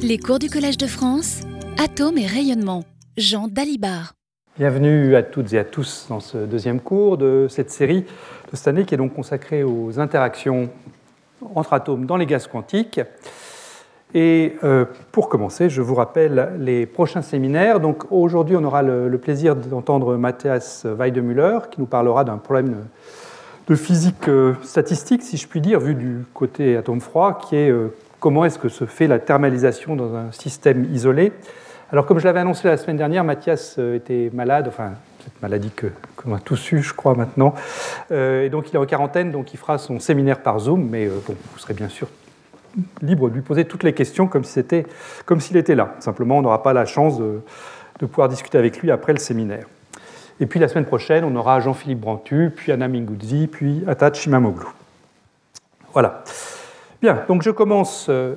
Les cours du Collège de France, Atomes et rayonnement, Jean Dalibard. Bienvenue à toutes et à tous dans ce deuxième cours de cette série de cette année qui est donc consacrée aux interactions entre atomes dans les gaz quantiques. Et euh, pour commencer, je vous rappelle les prochains séminaires. Donc aujourd'hui, on aura le, plaisir d'entendre Matthias Weidemüller qui nous parlera d'un problème de physique euh, statistique, si je puis dire, vu du côté atome froid, qui est euh, comment est-ce que se fait la thermalisation dans un système isolé. Alors, comme je l'avais annoncé la semaine dernière, Mathias euh, était malade, enfin, cette maladie que qu'on a tous eu, je crois, maintenant. et donc, il est en quarantaine, donc il fera son séminaire par Zoom, mais bon, vous serez bien sûr libre de lui poser toutes les questions comme s'il était, comme s'il était là. Simplement, on n'aura pas la chance de, de pouvoir discuter avec lui après le séminaire. Et puis la semaine prochaine, on aura Jean-Philippe Brantu, puis Anna Minguzzi, puis Atat Shimamoglu. Voilà. Bien, donc je commence euh,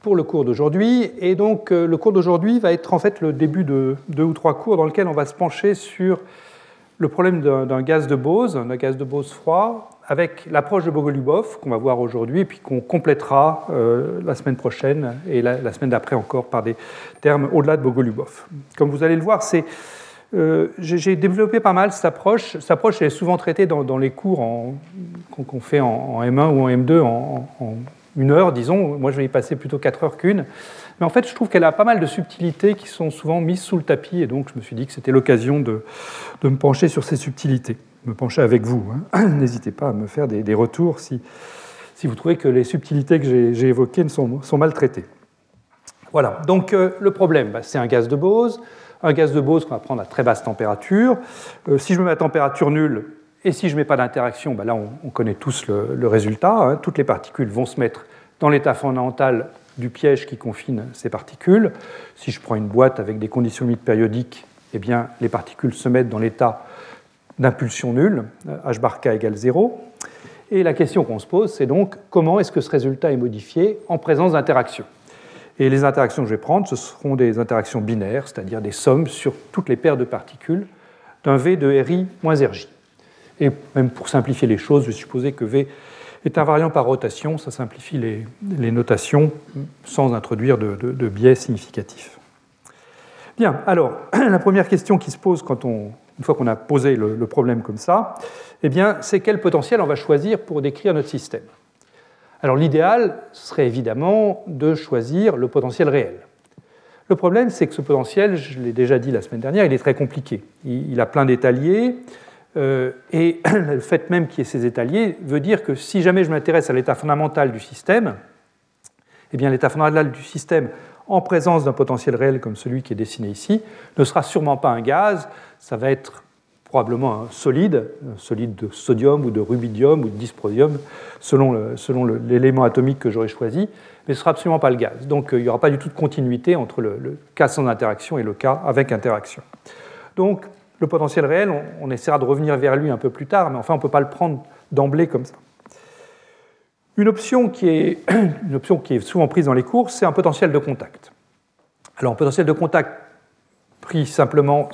pour le cours d'aujourd'hui. Et donc euh, le cours d'aujourd'hui va être en fait le début de deux ou trois cours dans lesquels on va se pencher sur le problème d'un gaz de Bose, d'un gaz de Bose froid, avec l'approche de Bogolubov qu'on va voir aujourd'hui et puis qu'on complétera euh, la semaine prochaine et la, semaine d'après encore par des termes au-delà de Bogolubov. Comme vous allez le voir, c'est j'ai développé pas mal cette approche. Cette approche est souvent traitée dans, les cours qu'on fait en, M1 ou en M2 en, une heure, disons. Moi, je vais y passer plutôt quatre heures qu'une. Mais en fait, je trouve qu'elle a pas mal de subtilités qui sont souvent mises sous le tapis. Et donc, je me suis dit que c'était l'occasion de, me pencher sur ces subtilités, me pencher avec vous. Hein. N'hésitez pas à me faire des, retours si, si, vous trouvez que les subtilités que j'ai évoquées sont, sont, mal traitées. Voilà. Donc, euh, le problème, bah, c'est un gaz de Bose un gaz de Bose qu'on va prendre à très basse température. Euh, si je me mets à température nulle et si je ne mets pas d'interaction, ben là on, connaît tous le, résultat. Hein. Toutes les particules vont se mettre dans l'état fondamental du piège qui confine ces particules. Si je prends une boîte avec des conditions limites périodiques, eh bien, les particules se mettent dans l'état d'impulsion nulle, h bar k égale 0. Et la question qu'on se pose, c'est donc comment est-ce que ce résultat est modifié en présence d'interaction? Et les interactions que je vais prendre, ce seront des interactions binaires, c'est-à-dire des sommes sur toutes les paires de particules d'un V de RI moins RJ. Et même pour simplifier les choses, je vais supposer que V est invariant par rotation, ça simplifie les, notations sans introduire de, biais significatifs. Bien, alors, la première question qui se pose quand on, une fois qu'on a posé le, problème comme ça, eh bien, c'est quel potentiel on va choisir pour décrire notre système? Alors l'idéal serait évidemment de choisir le potentiel réel. Le problème, c'est que ce potentiel, je l'ai déjà dit la semaine dernière, il est très compliqué. Il, a plein d'étaliers, et le fait même qu'il y ait ces étaliers veut dire que si jamais je m'intéresse à l'état fondamental du système, eh bien l'état fondamental du système en présence d'un potentiel réel comme celui qui est dessiné ici ne sera sûrement pas un gaz, ça va être probablement un solide, un solide de sodium ou de rubidium ou de dysprosium, selon l'élément atomique que j'aurais choisi, mais ce ne sera absolument pas le gaz. Donc euh, il n'y aura pas du tout de continuité entre le, cas sans interaction et le cas avec interaction. Donc le potentiel réel, on, essaiera de revenir vers lui un peu plus tard, mais enfin on ne peut pas le prendre d'emblée comme ça. Une option, qui est, souvent prise dans les cours, c'est un potentiel de contact. Alors un potentiel de contact pris simplement,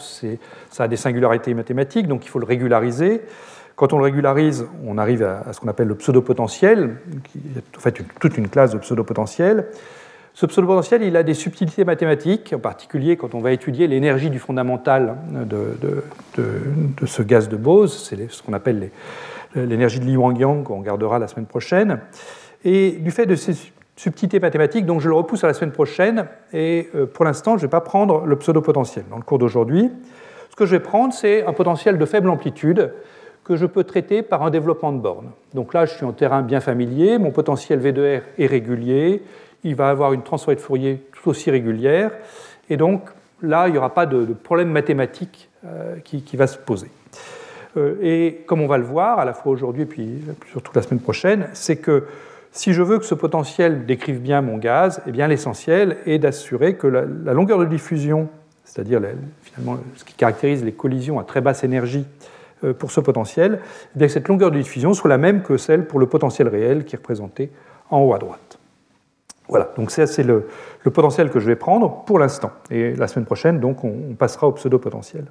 ça a des singularités mathématiques, donc il faut le régulariser. Quand on le régularise, on arrive à, ce qu'on appelle le pseudo-potentiel, qui est en fait toute une classe de pseudo-potentiel. Ce pseudo-potentiel, il a des subtilités mathématiques, en particulier quand on va étudier l'énergie du fondamental de, de, ce gaz de Bose, c'est ce qu'on appelle l'énergie de Li Wang-Yang, qu'on regardera la semaine prochaine. Et du fait de ces subtilité mathématique, donc je le repousse à la semaine prochaine, et euh, pour l'instant, je ne vais pas prendre le pseudo-potentiel. Dans le cours d'aujourd'hui, ce que je vais prendre, c'est un potentiel de faible amplitude que je peux traiter par un développement de borne. Donc là, je suis en terrain bien familier, mon potentiel V de R est régulier, il va avoir une transformée de Fourier tout aussi régulière, et donc là, il n'y aura pas de, problème mathématique euh, qui, va se poser. Euh, et comme on va le voir, à la fois aujourd'hui et puis surtout la semaine prochaine, c'est que si je veux que ce potentiel décrive bien mon gaz, eh bien l'essentiel est d'assurer que la, longueur de diffusion, c'est-à-dire finalement ce qui caractérise les collisions à très basse énergie euh, pour ce potentiel, eh bien que cette longueur de diffusion soit la même que celle pour le potentiel réel qui est représenté en haut à droite. Voilà, donc ça c'est le, potentiel que je vais prendre pour l'instant. Et la semaine prochaine, donc, on passera au pseudo-potentiel.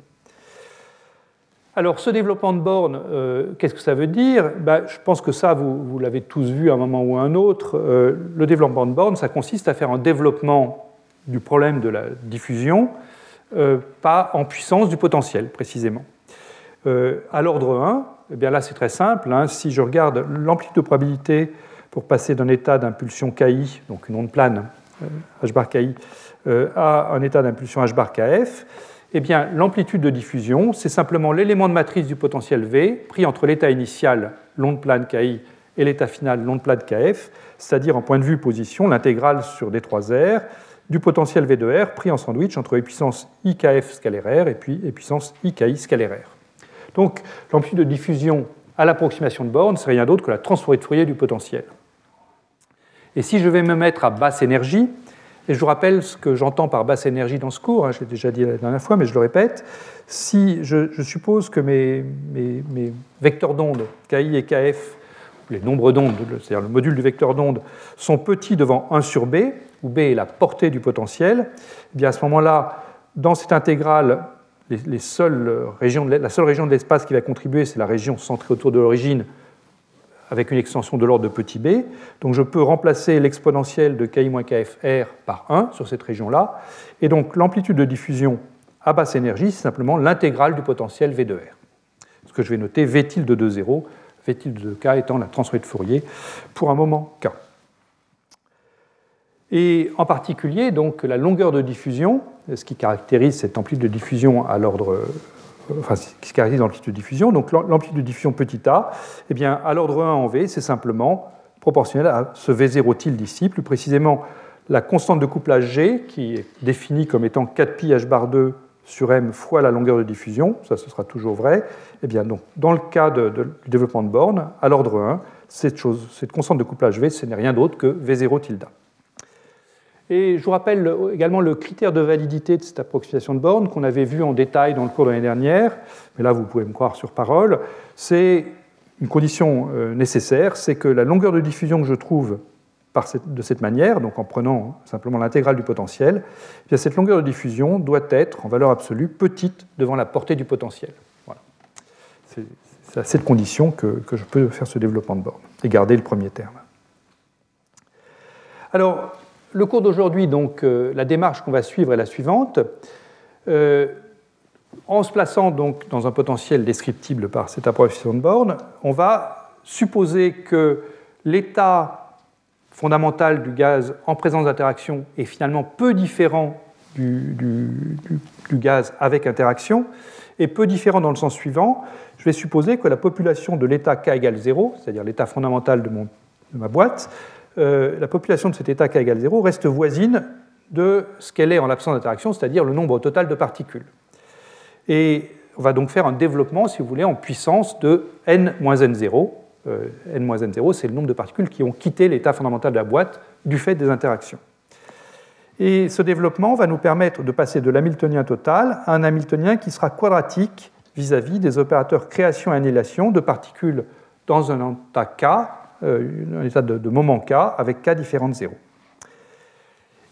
Alors, ce développement de borne, euh, qu'est-ce que ça veut dire? Ben, Je pense que ça, vous, l'avez tous vu à un moment ou à un autre. Euh, le développement de borne, ça consiste à faire un développement du problème de la diffusion, pas en puissance du potentiel précisément. à l'ordre 1, eh bien là c'est très simple, hein. si je regarde l'amplitude de probabilité pour passer d'un état d'impulsion KI, donc une onde plane h bar KI, à un état d'impulsion h bar KF, eh bien, l'amplitude de diffusion, c'est simplement l'élément de matrice du potentiel V pris entre l'état initial, l'onde plane KI, et l'état final, l'onde plane KF, c'est-à-dire en point de vue position, l'intégrale sur D3R du potentiel V de R pris en sandwich entre les puissances IKF scalaire R et puis les puissances IKI scalaire R. Donc, l'amplitude de diffusion à l'approximation de borne, c'est rien d'autre que la transformée de Fourier du potentiel. Et si je vais me mettre à basse énergie, et je vous rappelle ce que j'entends par basse énergie dans ce cours, hein, je l'ai déjà dit la dernière fois, mais je le répète. Si je, suppose que mes, vecteurs d'onde, KI et KF, les nombres d'ondes, c'est-à-dire le module du vecteur d'onde, sont petits devant 1 sur B, où B est la portée du potentiel, eh bien à ce moment-là, dans cette intégrale, la seule région de l'espace qui va contribuer, c'est la région centrée autour de l'origine, avec une extension de l'ordre de petit b. Donc je peux remplacer l'exponentielle de ki-kfr par 1 sur cette région-là. Et donc l'amplitude de diffusion à basse énergie, c'est simplement l'intégrale du potentiel V de R. Ce que je vais noter V tilde de 0, V tilde de k étant la transformée de Fourier pour un moment k. Et en particulier, donc, la longueur de diffusion, ce qui caractérise cette amplitude de diffusion à l'ordre enfin, qui se caractérise l'amplitude de diffusion. Donc l'amplitude de diffusion petit a, eh bien, à l'ordre 1 en V, c'est simplement proportionnel à ce V0 tilde ici, plus précisément la constante de couplage G, qui est définie comme étant 4pi h bar 2 sur m fois la longueur de diffusion, ça ce sera toujours vrai, eh bien, donc, dans le cas de, du développement de borne, à l'ordre 1, cette, chose, cette constante de couplage V, ce n'est rien d'autre que V0 tilde. Et je vous rappelle également le critère de validité de cette approximation de borne qu'on avait vu en détail dans le cours de l'année dernière, mais là vous pouvez me croire sur parole. C'est une condition euh, nécessaire, c'est que la longueur de diffusion que je trouve de cette manière, donc en prenant simplement l'intégrale du potentiel, eh cette longueur de diffusion doit être en valeur absolue petite devant la portée du potentiel. Voilà. C'est à cette condition que, que je peux faire ce développement de borne et garder le premier terme. Alors, le cours d'aujourd'hui, donc, euh, la démarche qu'on va suivre est la suivante. Euh, en se plaçant donc dans un potentiel descriptible par cette approximation de borne, on va supposer que l'état fondamental du gaz en présence d'interaction est finalement peu différent du, gaz avec interaction, et peu différent dans le sens suivant. Je vais supposer que la population de l'état K égale 0, c'est-à-dire l'état fondamental de, ma boîte, la population de cet état k égale 0 reste voisine de ce qu'elle est en l'absence d'interaction, c'est-à-dire le nombre total de particules. Et on va donc faire un développement, si vous voulez, en puissance de n-n0. Euh, n-n0, c'est le nombre de particules qui ont quitté l'état fondamental de la boîte du fait des interactions. Et ce développement va nous permettre de passer de l'hamiltonien total à un hamiltonien qui sera quadratique vis-à-vis des opérateurs création et annihilation de particules dans un état K euh, un état de, moment k avec k différent de 0.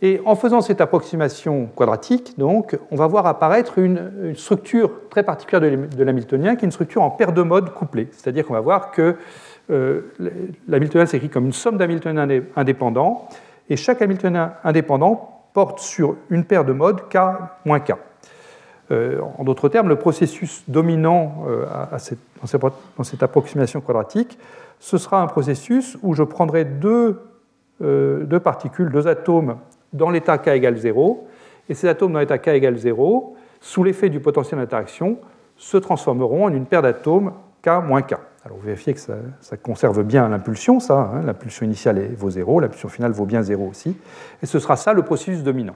Et en faisant cette approximation quadratique, donc, on va voir apparaître une, structure très particulière de l'hamiltonien, qui est une structure en paire de modes couplée. C'est-à-dire qu'on va voir que euh, l'hamiltonien s'écrit comme une somme d'hamiltoniens indépendants, et chaque hamiltonien indépendant porte sur une paire de modes k moins k. Euh, en d'autres termes, le processus dominant cette, dans cette approximation quadratique ce sera un processus où je prendrai deux, euh, particules, deux atomes dans l'état K égale 0, et ces atomes dans l'état K égale 0, sous l'effet du potentiel d'interaction, se transformeront en une paire d'atomes K moins K. Alors vous vérifiez que ça, conserve bien l'impulsion, ça, hein. l'impulsion initiale vaut 0, l'impulsion finale vaut bien 0 aussi, et ce sera ça le processus dominant.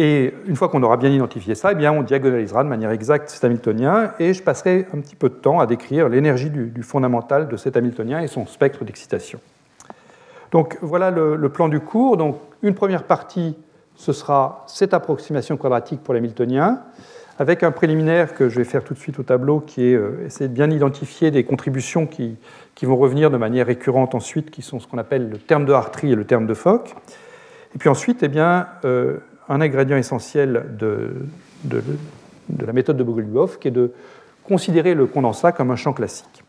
Et une fois qu'on aura bien identifié ça, eh bien, on diagonalisera de manière exacte cet Hamiltonien et je passerai un petit peu de temps à décrire l'énergie du, fondamental de cet Hamiltonien et son spectre d'excitation. Donc voilà le, plan du cours. Donc une première partie, ce sera cette approximation quadratique pour l'Hamiltonien, avec un préliminaire que je vais faire tout de suite au tableau, qui est euh, essayer de bien identifier des contributions qui, vont revenir de manière récurrente ensuite, qui sont ce qu'on appelle le terme de Hartree et le terme de Fock. Et puis ensuite, eh bien, euh, un ingrédient essentiel de, de, la méthode de Bogoliubov, qui est de considérer le condensat comme un champ classique.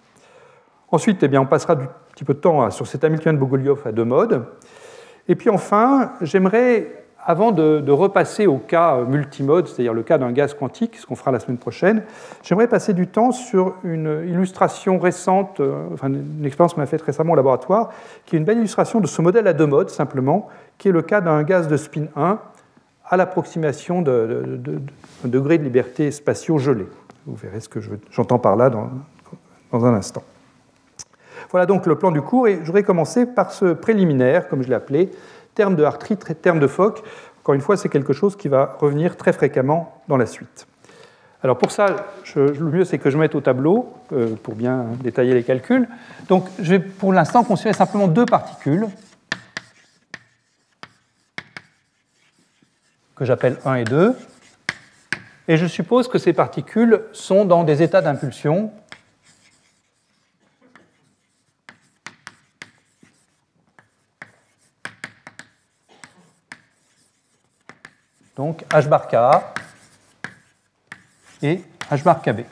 Ensuite, eh bien, on passera un petit peu de temps sur cet Hamiltonien de Bogoliubov à deux modes. Et puis enfin, j'aimerais, avant de, repasser au cas multimode, c'est-à-dire le cas d'un gaz quantique, ce qu'on fera la semaine prochaine, j'aimerais passer du temps sur une illustration récente, euh, enfin une expérience qu'on a faite récemment au laboratoire, qui est une belle illustration de ce modèle à deux modes, simplement, qui est le cas d'un gaz de spin 1 à l'approximation d'un degré de liberté spatio gelé. Vous verrez ce que j'entends par là dans, dans un instant. Voilà donc le plan du cours et je voudrais commencer par ce préliminaire, comme je l'ai appelé, terme de Hartree, terme de Fock. Encore une fois, c'est quelque chose qui va revenir très fréquemment dans la suite. Alors pour ça, le mieux c'est que je mette au tableau euh, pour bien détailler les calculs. Donc je vais pour l'instant considérer simplement deux particules que j'appelle 1 et 2. Et je suppose que ces particules sont dans des états d'impulsion donc H bar Ka et H bar Kb.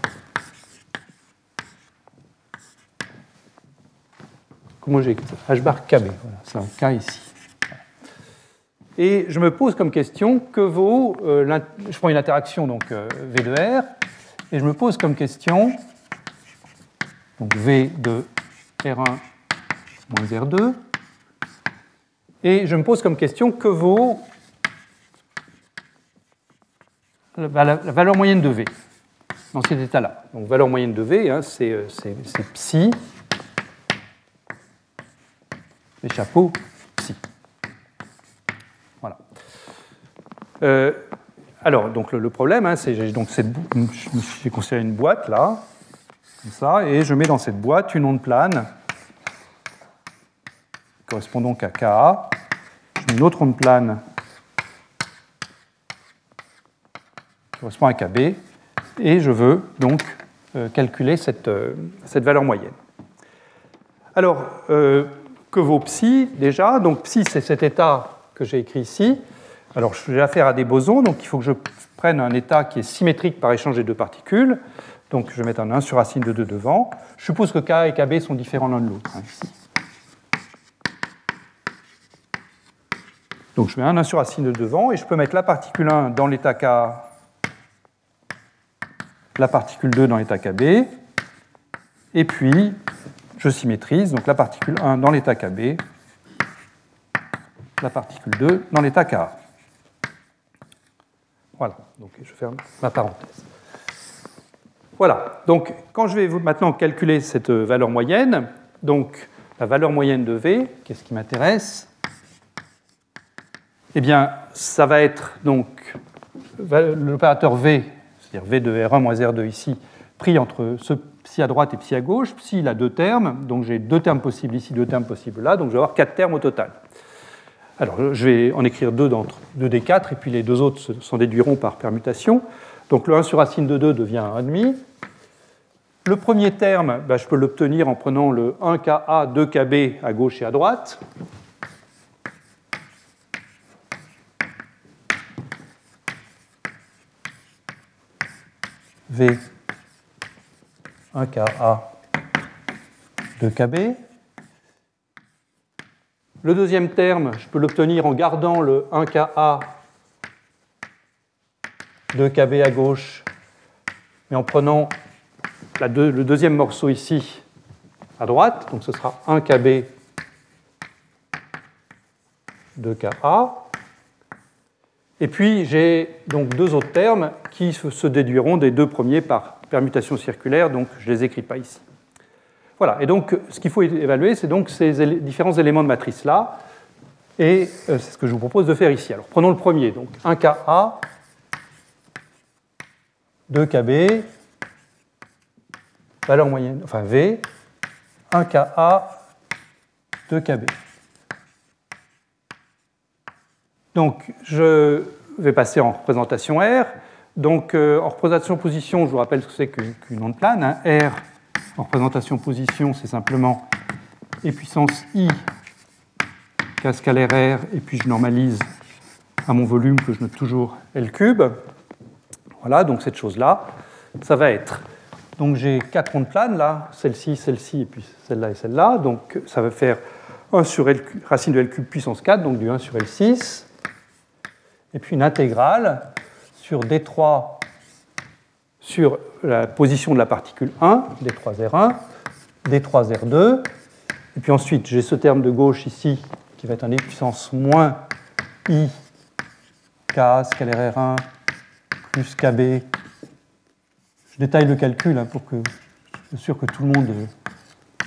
Comment j'ai H bar Kb, voilà, c'est un K ici. Et je me pose comme question que vaut, euh, je prends une interaction donc euh, V de R, et je me pose comme question, donc V de R1 moins R2, et je me pose comme question que vaut la valeur moyenne de V dans cet état-là. Donc valeur moyenne de V, hein, c'est psi, les chapeaux psi. Voilà. Euh, alors, donc le, problème, hein, c'est donc j'ai considéré une boîte là, comme ça, et je mets dans cette boîte une onde plane correspondant à Ka. Une autre onde plane correspond à KB, et je veux donc euh, calculer cette, euh, cette, valeur moyenne. Alors, que vaut psi déjà? Donc psi, c'est cet état que j'ai écrit ici. Alors, j'ai affaire à des bosons, donc il faut que je prenne un état qui est symétrique par échange des deux particules. Donc, je vais mettre un 1 sur racine de 2 devant. Je suppose que K et KB sont différents l'un de l'autre. Hein, donc, je mets un 1 sur racine de devant et je peux mettre la particule 1 dans l'état K la particule 2 dans l'état KB, et puis je symétrise, donc la particule 1 dans l'état KB, la particule 2 dans l'état Ka. Voilà, donc je ferme ma parenthèse. Voilà, donc quand je vais maintenant calculer cette valeur moyenne, donc la valeur moyenne de V, qu'est-ce qui m'intéresse? Eh bien, ça va être donc l'opérateur V c'est-à-dire V de R1 moins R2 ici, pris entre ce psi à droite et psi à gauche. Psi, il a deux termes, donc j'ai deux termes possibles ici, deux termes possibles là, donc je vais avoir quatre termes au total. Alors, je vais en écrire deux d'entre deux des quatre, et puis les deux autres s'en déduiront par permutation. Donc le 1 sur racine de 2 devient 1,5. Le premier terme, ben, je peux l'obtenir en prenant le 1Ka 2Kb à gauche et à droite. V 1Ka 2Kb. Le deuxième terme, je peux l'obtenir en gardant le 1Ka 2Kb à gauche, mais en prenant le deuxième morceau ici à droite, donc ce sera 1Kb 2Ka. Et puis j'ai donc deux autres termes qui se déduiront des deux premiers par permutation circulaire, donc je ne les écris pas ici. Voilà, et donc ce qu'il faut évaluer, c'est donc ces différents éléments de matrice-là, et euh, c'est ce que je vous propose de faire ici. Alors prenons le premier, donc 1Ka, 2Kb, valeur moyenne, enfin V, 1Ka, 2Kb. Donc, je vais passer en représentation R. Donc, euh, en représentation position, je vous rappelle ce que c'est qu'une onde plane. Hein. R, en représentation position, c'est simplement E puissance I K scalaire R, et puis je normalise à mon volume que je note toujours L cube. Voilà, donc cette chose-là, ça va être. Donc j'ai quatre ondes planes là, celle-ci, celle-ci, et puis celle-là et celle-là. Donc ça va faire 1 sur L, racine de L cube puissance 4, donc du 1 sur L6, et puis une intégrale sur D3 sur la position de la particule 1, D3R1, D3R2, et puis ensuite j'ai ce terme de gauche ici qui va être un e puissance moins I K scalaire R1 plus KB. Je détaille le calcul hein, pour que je sois sûr que tout le monde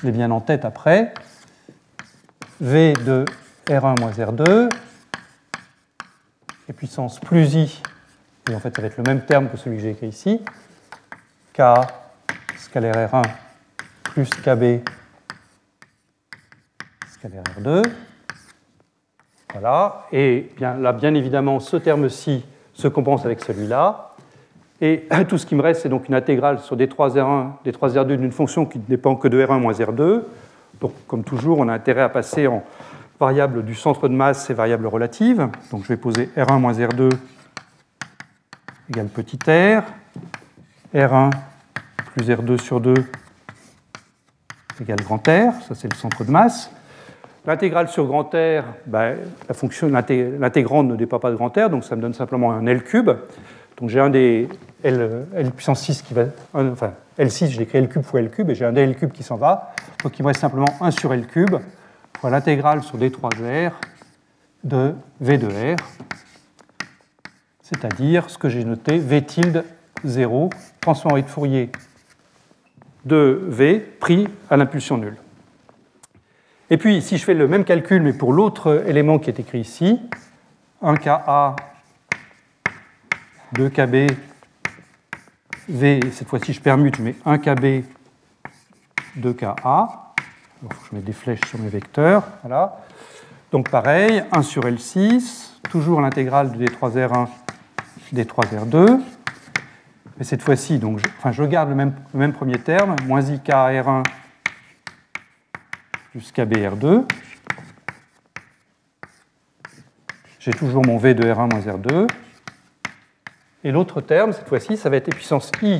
l'ait bien en tête après. V de R1 moins R2, et puissance plus I, et en fait ça va être le même terme que celui que j'ai écrit ici, K scalaire R1 plus KB scalaire R2. Voilà, et bien, là bien évidemment ce terme-ci se compense avec celui-là, et tout ce qui me reste c'est donc une intégrale sur D3R1, D3R2 d'une fonction qui ne dépend que de R1 moins R2, donc, comme toujours, on a intérêt à passer en variable du centre de masse et variable relative. Donc, je vais poser R1 moins R2 égale petit r, R1 plus R2 sur 2 égale grand R, ça c'est le centre de masse. L'intégrale sur grand R, ben, l'intégrande ne dépend pas de grand R, donc ça me donne simplement un L cube. Donc j'ai un des L, puissance 6 qui va. enfin, L6, je L cube fois L cube, et j'ai un L cube qui s'en va. Donc il me reste simplement 1 sur L cube fois l'intégrale sur D3R de V de R, c'est-à-dire ce que j'ai noté V tilde 0, transformé de Fourier de V pris à l'impulsion nulle. Et puis, si je fais le même calcul, mais pour l'autre élément qui est écrit ici, 1Ka, 2Kb, V, cette fois-ci je permute, je mets 1Kb, 2Ka, je mets des flèches sur mes vecteurs. Voilà. Donc pareil, 1 sur L6, toujours l'intégrale de D3R1, D3R2. Mais cette fois-ci, donc, je, enfin, je garde le même, premier terme, moins IKR1 plus KBR2. J'ai toujours mon V de R1 moins R2. Et l'autre terme, cette fois-ci, ça va être puissance I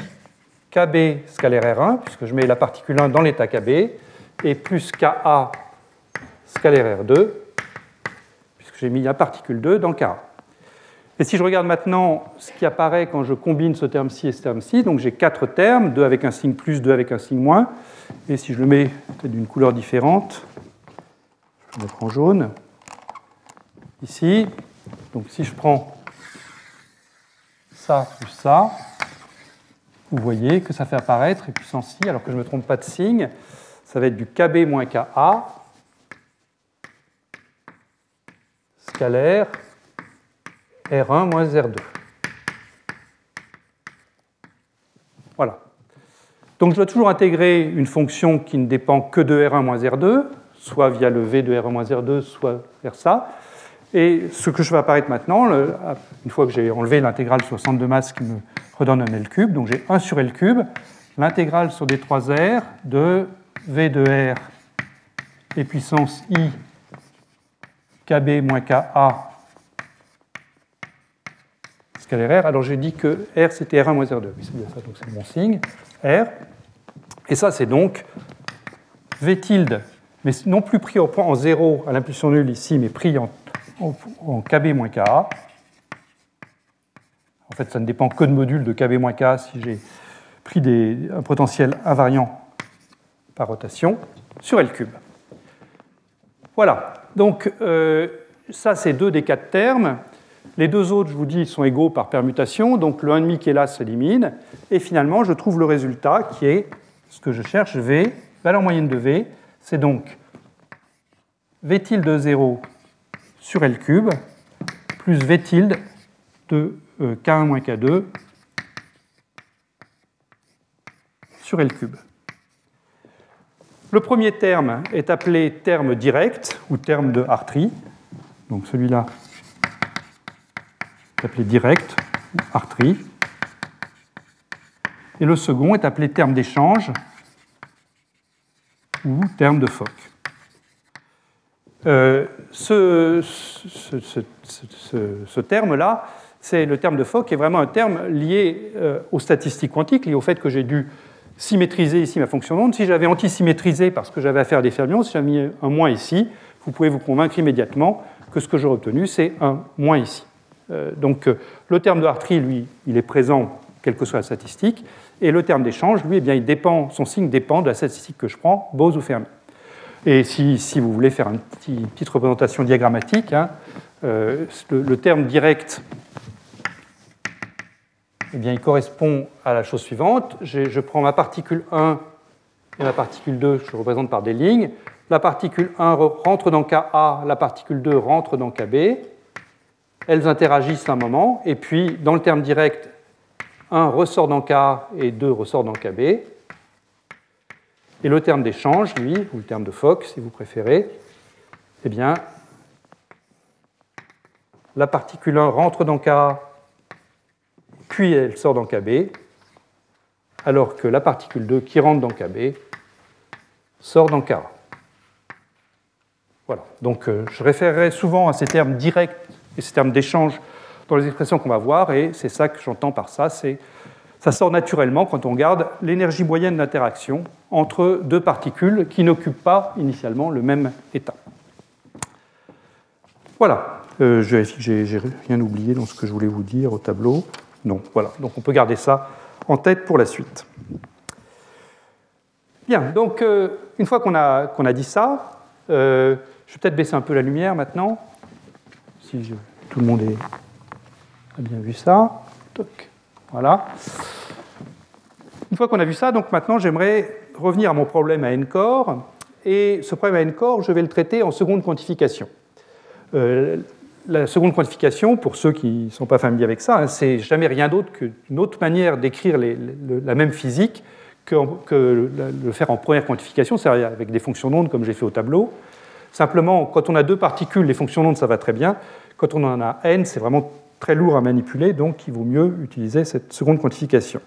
KB scalaire R1, puisque je mets la particule 1 dans l'état KB, et plus Ka scalaire R2, puisque j'ai mis la particule 2 dans Ka. Et si je regarde maintenant ce qui apparaît quand je combine ce terme-ci et ce terme-ci, donc j'ai quatre termes, deux avec un signe plus, deux avec un signe moins. Et si je le mets d'une couleur différente, je le en jaune, ici, donc si je prends ça plus ça, vous voyez que ça fait apparaître et puissance i, alors que je ne me trompe pas de signe, ça va être du KB moins KA scalaire R1 moins R2. Voilà. Donc je dois toujours intégrer une fonction qui ne dépend que de R1 moins R2, soit via le V de R1 moins R2, soit vers ça. Et ce que je vais apparaître maintenant, une fois que j'ai enlevé l'intégrale sur le centre de masse qui me redonne un L cube, donc j'ai 1 sur L cube, l'intégrale sur des 3 R de V de R et puissance I KB moins KA Alors j'ai dit que R c'était R1 moins R2. Oui, c'est bien ça, donc c'est mon signe. R. Et ça c'est donc V tilde, mais non plus pris en 0 à l'impulsion nulle ici, mais pris en, en, KB moins KA. En fait, ça ne dépend que de module de KB moins KA si j'ai pris des, un potentiel invariant par rotation sur L cube. Voilà, donc euh, ça c'est deux des quatre termes. Les deux autres, je vous dis, sont égaux par permutation, donc le 1,5 qui est là s'élimine, et finalement je trouve le résultat qui est ce que je cherche, V, valeur moyenne de V, c'est donc V tilde 0 sur L cube plus V tilde de euh, K1 moins K2 sur L cube. Le premier terme est appelé terme direct ou terme de Hartree. Donc celui-là appelé direct ou Hartree. Et le second est appelé terme d'échange ou terme de Fock. Euh, ce, terme-là, c'est le terme de Fock, qui est vraiment un terme lié euh, aux statistiques quantiques, lié au fait que j'ai dû symétriser ici ma fonction d'onde. Si j'avais antisymétrisé parce que j'avais à faire des fermions, si j'avais mis un moins ici, vous pouvez vous convaincre immédiatement que ce que j'aurais obtenu, c'est un moins ici. Euh, donc le terme de Hartree, lui, il est présent quelle que soit la statistique, et le terme d'échange, lui, eh bien, il dépend, son signe dépend de la statistique que je prends, Bose ou Fermi. Et si, vous voulez faire une petite représentation diagrammatique, hein, euh, le, terme direct, eh bien, il correspond à la chose suivante. Je prends ma particule 1 et ma particule 2, je représente par des lignes. La particule 1 rentre dans KA, la particule 2 rentre dans KB. Elles interagissent un moment, et puis dans le terme direct, 1 ressort dans K et 2 ressort dans KB. Et le terme d'échange, lui, ou le terme de Fock, si vous préférez, eh bien, la particule 1 rentre dans K, puis elle sort dans KB, alors que la particule 2 qui rentre dans KB sort dans K. Voilà. Donc euh, je référerai souvent à ces termes directs et ces termes d'échange dans les expressions qu'on va voir, et c'est ça que j'entends par ça, c'est ça sort naturellement quand on regarde l'énergie moyenne d'interaction entre deux particules qui n'occupent pas initialement le même état. Voilà, euh, je vérifie j'ai rien oublié dans ce que je voulais vous dire au tableau. Non, voilà, donc on peut garder ça en tête pour la suite. Bien, donc euh, une fois qu'on a, dit ça, euh, je vais peut-être baisser un peu la lumière maintenant, si tout le monde a bien vu ça. Voilà. Une fois qu'on a vu ça, donc maintenant j'aimerais revenir à mon problème à n corps. Et ce problème à n corps, je vais le traiter en seconde quantification. Euh, la seconde quantification, pour ceux qui ne sont pas familiers avec ça, hein, c'est jamais rien d'autre qu'une autre manière d'écrire la même physique que, que, le faire en première quantification, c'est-à-dire avec des fonctions d'onde comme j'ai fait au tableau. Simplement, quand on a deux particules, les fonctions d'onde, ça va très bien. Quand on en a n, c'est vraiment très lourd à manipuler, donc il vaut mieux utiliser cette seconde quantification.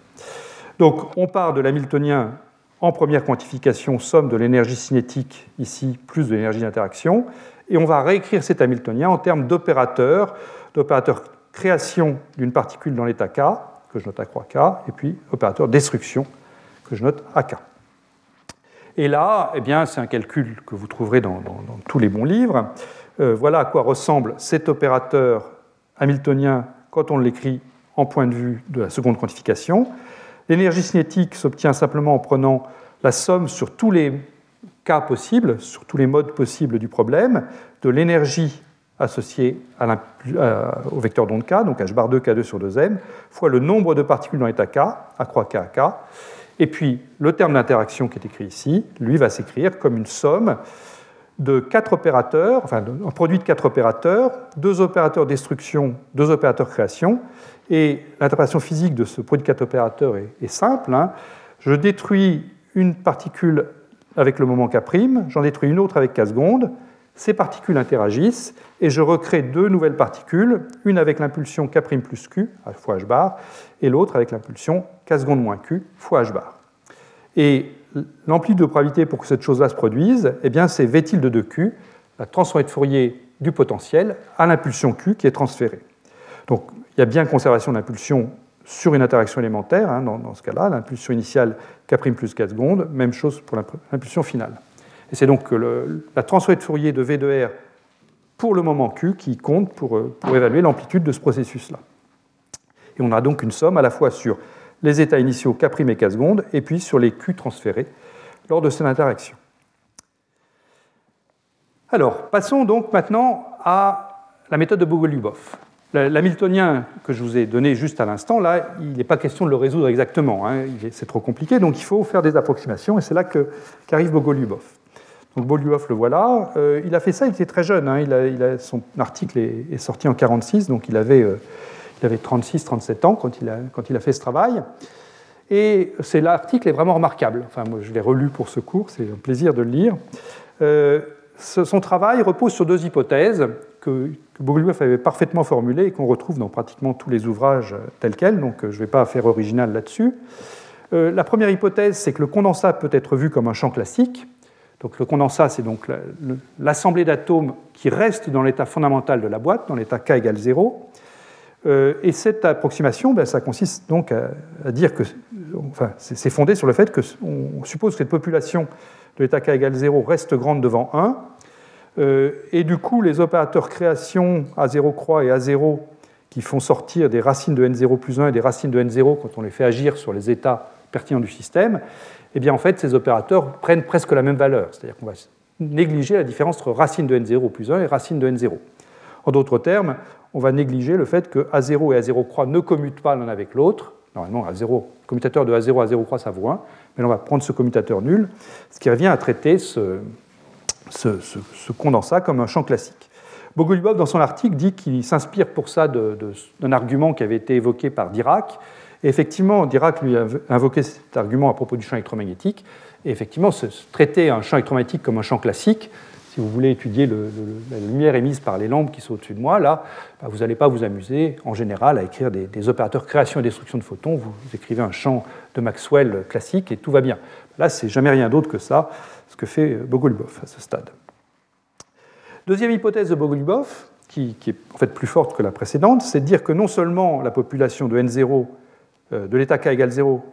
Donc on part de l'hamiltonien en première quantification, somme de l'énergie cinétique ici, plus de l'énergie d'interaction, et on va réécrire cet hamiltonien en termes d'opérateurs, d'opérateurs création d'une particule dans l'état K, que je note à croix K, et puis opérateur destruction, que je note à K. Et là, eh c'est un calcul que vous trouverez dans, tous les bons livres. Euh, voilà à quoi ressemble cet opérateur hamiltonien quand on l'écrit en point de vue de la seconde quantification. L'énergie cinétique s'obtient simplement en prenant la somme sur tous les cas possibles, sur tous les modes possibles du problème, de l'énergie associée au vecteur d'onde K, donc h bar 2 K2 sur 2m, fois le nombre de particules dans l'état K, croix K à K. Et puis le terme d'interaction qui est écrit ici, lui, va s'écrire comme une somme de quatre opérateurs, enfin un produit de quatre opérateurs, deux opérateurs destruction, deux opérateurs création. Et l'interprétation physique de ce produit de quatre opérateurs est, simple. Hein. Je détruis une particule avec le moment K', j'en détruis une autre avec K secondes. Ces particules interagissent et je recrée deux nouvelles particules, une avec l'impulsion K' plus Q fois H bar et l'autre avec l'impulsion K secondes moins Q fois H bar. Et l'amplitude de probabilité pour que cette chose-là se produise, eh bien, c'est V tilde de Q, la transformée de Fourier du potentiel, à l'impulsion Q qui est transférée. Donc, il y a bien conservation d'impulsion sur une interaction élémentaire, hein, dans, ce cas-là, l'impulsion initiale K' plus 4 secondes, même chose pour l'impulsion finale. Et c'est donc la transformée de Fourier de V de R pour le moment Q qui compte euh, pour évaluer l'amplitude de ce processus-là. Et on a donc une somme à la fois sur les états initiaux K' et K secondes, et puis sur les Q transférés lors de cette interaction. Alors, passons donc maintenant à la méthode de Bogoliubov. L'hamiltonien que je vous ai donné juste à l'instant, là, il n'est pas question de le résoudre exactement, hein. c'est trop compliqué, donc il faut faire des approximations, et c'est là qu'arrive Bogoliubov. Donc Bogoliubov le voilà, euh, il a fait ça, il était très jeune, hein. son article est, sorti en 1946, donc il avait euh, il avait 36-37 ans quand il, a, fait ce travail. Et l'article est vraiment remarquable. Enfin, moi, je l'ai relu pour ce cours, c'est un plaisir de le lire. Euh, son travail repose sur deux hypothèses que, que avait parfaitement formulées et qu'on retrouve dans pratiquement tous les ouvrages tels quels, donc je ne vais pas faire original là-dessus. Euh, la première hypothèse, c'est que le condensat peut être vu comme un champ classique. Donc le condensat, c'est donc l'assemblée d'atomes qui reste dans l'état fondamental de la boîte, dans l'état K égale 0. Euh, et cette approximation, ben, ça consiste donc à, dire que, enfin, c'est fondé sur le fait qu'on suppose que cette population de l'état k égale 0 reste grande devant 1. et du coup, les opérateurs création A0 croix et A0 qui font sortir des racines de n0 plus 1 et des racines de n0 quand on les fait agir sur les états pertinents du système, eh bien en fait ces opérateurs prennent presque la même valeur. C'est-à-dire qu'on va négliger la différence entre racine de n0 plus 1 et racine de n0. En d'autres termes, on va négliger le fait que A0 et A0 croix ne commutent pas l'un avec l'autre. Normalement, A0, commutateur de A0 à A0 croix, ça vaut 1, mais on va prendre ce commutateur nul, ce qui revient à traiter ce condensat comme un champ classique. Bogolubov, dans son article, dit qu'il s'inspire pour ça d'un argument qui avait été évoqué par Dirac. Et effectivement, Dirac lui a invoqué cet argument à propos du champ électromagnétique. Et effectivement, traiter un champ électromagnétique comme un champ classique, si vous voulez étudier la lumière émise par les lampes qui sont au-dessus de moi, là, bah, vous n'allez pas vous amuser en général à écrire des, opérateurs création et destruction de photons. Vous écrivez un champ de Maxwell classique et tout va bien. Là, c'est jamais rien d'autre que ça, ce que fait Bogolubov à ce stade. Deuxième hypothèse de Bogolubov, qui, est en fait plus forte que la précédente, c'est de dire que non seulement la population de N0 euh, de l'état k égale 0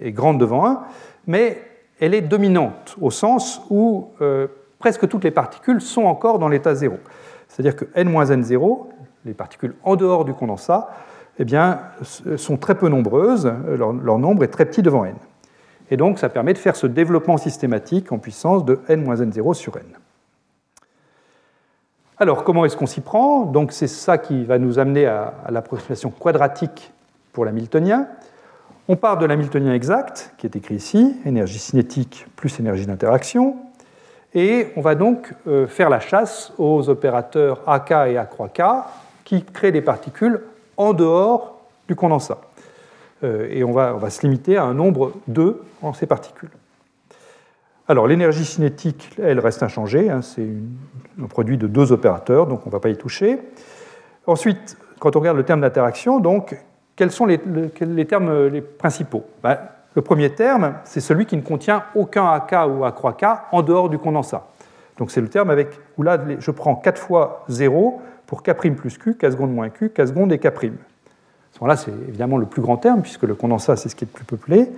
est grande devant 1, mais elle est dominante au sens où euh, presque toutes les particules sont encore dans l'état 0. C'est-à-dire que n-n0, les particules en dehors du condensat, eh bien, sont très peu nombreuses, leur, nombre est très petit devant n. Et donc ça permet de faire ce développement systématique en puissance de n-n0 sur n. Alors, comment est-ce qu'on s'y prend? Donc, c'est ça qui va nous amener à, l'approximation quadratique pour l'hamiltonien. On part de l'hamiltonien exact, qui est écrit ici, énergie cinétique plus énergie d'interaction, et on va donc euh, faire la chasse aux opérateurs AK et A croix K qui créent des particules en dehors du condensat. Euh, et on va, on va se limiter à un nombre 2 en ces particules. Alors l'énergie cinétique, elle reste inchangée, hein, c'est un produit de deux opérateurs, donc on ne va pas y toucher. Ensuite, quand on regarde le terme d'interaction, donc quels sont les, termes les principaux? Ben, Le premier terme, c'est celui qui ne contient aucun AK ou A croix K en dehors du condensat. Donc c'est le terme avec où là je prends 4 fois 0 pour K' plus Q, K seconde moins Q, K seconde et K'. Ce là c'est évidemment le plus grand terme, puisque le condensat, c'est ce qui est le plus peuplé.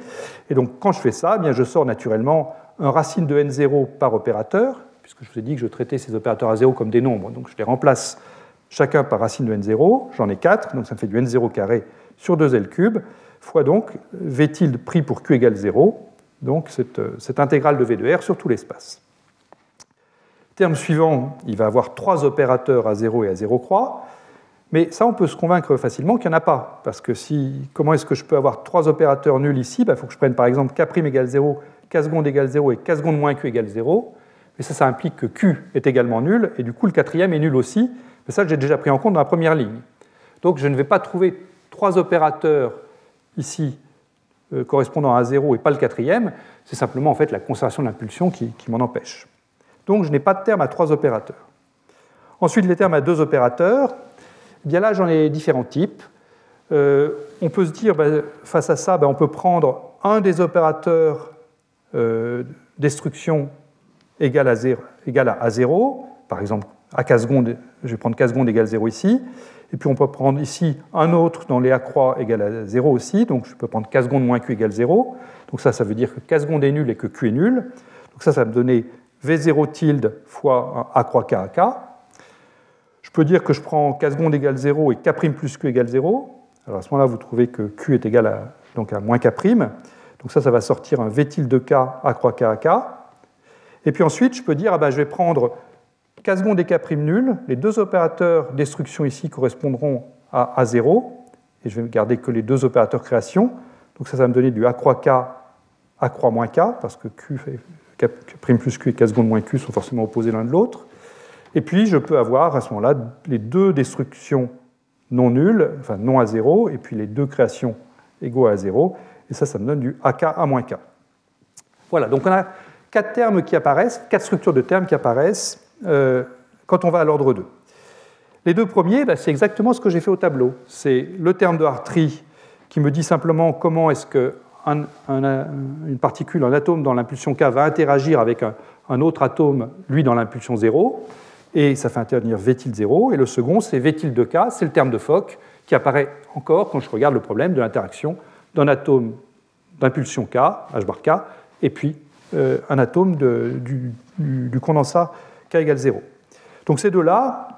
Et donc, quand je fais ça, eh bien, je sors naturellement un racine de n0 par opérateur, puisque je vous ai dit que je traitais ces opérateurs à 0 comme des nombres, donc je les remplace chacun par racine de n0, j'en ai 4, donc ça me fait du n0 carré sur 2l cube, fois donc v tilde pris pour q égale 0, donc cette, cette intégrale de v de r sur tout l'espace. Terme suivant, il va avoir trois opérateurs à 0 et à 0 croix, mais ça, on peut se convaincre facilement qu'il n'y en a pas. Parce que si, comment est-ce que je peux avoir trois opérateurs nuls ici? Il bah, faut que je prenne par exemple k' égale 0 k seconde égale 0 et k seconde moins q égale 0. Mais ça, ça implique que q est également nul, et du coup, le quatrième est nul aussi. Mais ça, j'ai déjà pris en compte dans la première ligne. Donc, je ne vais pas trouver trois opérateurs ici euh, correspondant à 0 et pas le quatrième. C'est simplement en fait la conservation de l'impulsion qui, m'en empêche. Donc, je n'ai pas de terme à trois opérateurs. Ensuite, les termes à deux opérateurs. Eh bien là, j'en ai différents types. Euh, on peut se dire, ben, face à ça, ben, on peut prendre un des opérateurs euh, destruction égale à, 0, à 0, par exemple, à k secondes, je vais prendre k secondes égale 0 ici, et puis on peut prendre ici un autre dans les a croix égale à 0 aussi, donc je peux prendre k secondes moins q égale 0, donc ça, ça veut dire que k secondes est nul et que q est nul, donc ça, ça va me donner v0 tilde fois a croix k à k. Je peux dire que je prends k secondes égale 0 et k' plus q égale 0, alors à ce moment-là, vous trouvez que q est égal à, donc à moins k', donc ça, ça va sortir un V tilde K A croix K à K. Et puis ensuite, je peux dire, ah ben, je vais prendre K seconde et K prime nul. Les deux opérateurs destruction ici correspondront à A0. Et je vais garder que les deux opérateurs création. Donc ça, ça va me donner du A croix K, A croix moins K, parce que Q, K prime plus Q et K seconde moins Q sont forcément opposés l'un de l'autre. Et puis, je peux avoir à ce moment-là les deux destructions non nulles, enfin non à 0, et puis les deux créations égaux à 0 et ça, ça me donne du AK A-K. Voilà, donc on a quatre termes qui apparaissent, quatre structures de termes qui apparaissent euh, quand on va à l'ordre 2. Les deux premiers, bah, c'est exactement ce que j'ai fait au tableau. C'est le terme de Hartree qui me dit simplement comment est-ce une particule, un atome dans l'impulsion K va interagir avec un, autre atome, lui, dans l'impulsion 0, et ça fait intervenir V tilde 0. Et le second, c'est V tilde K, c'est le terme de Fock qui apparaît encore quand je regarde le problème de l'interaction d'un atome d'impulsion K, H bar K, et puis euh, un atome du, condensat k égale 0. Donc ces deux-là,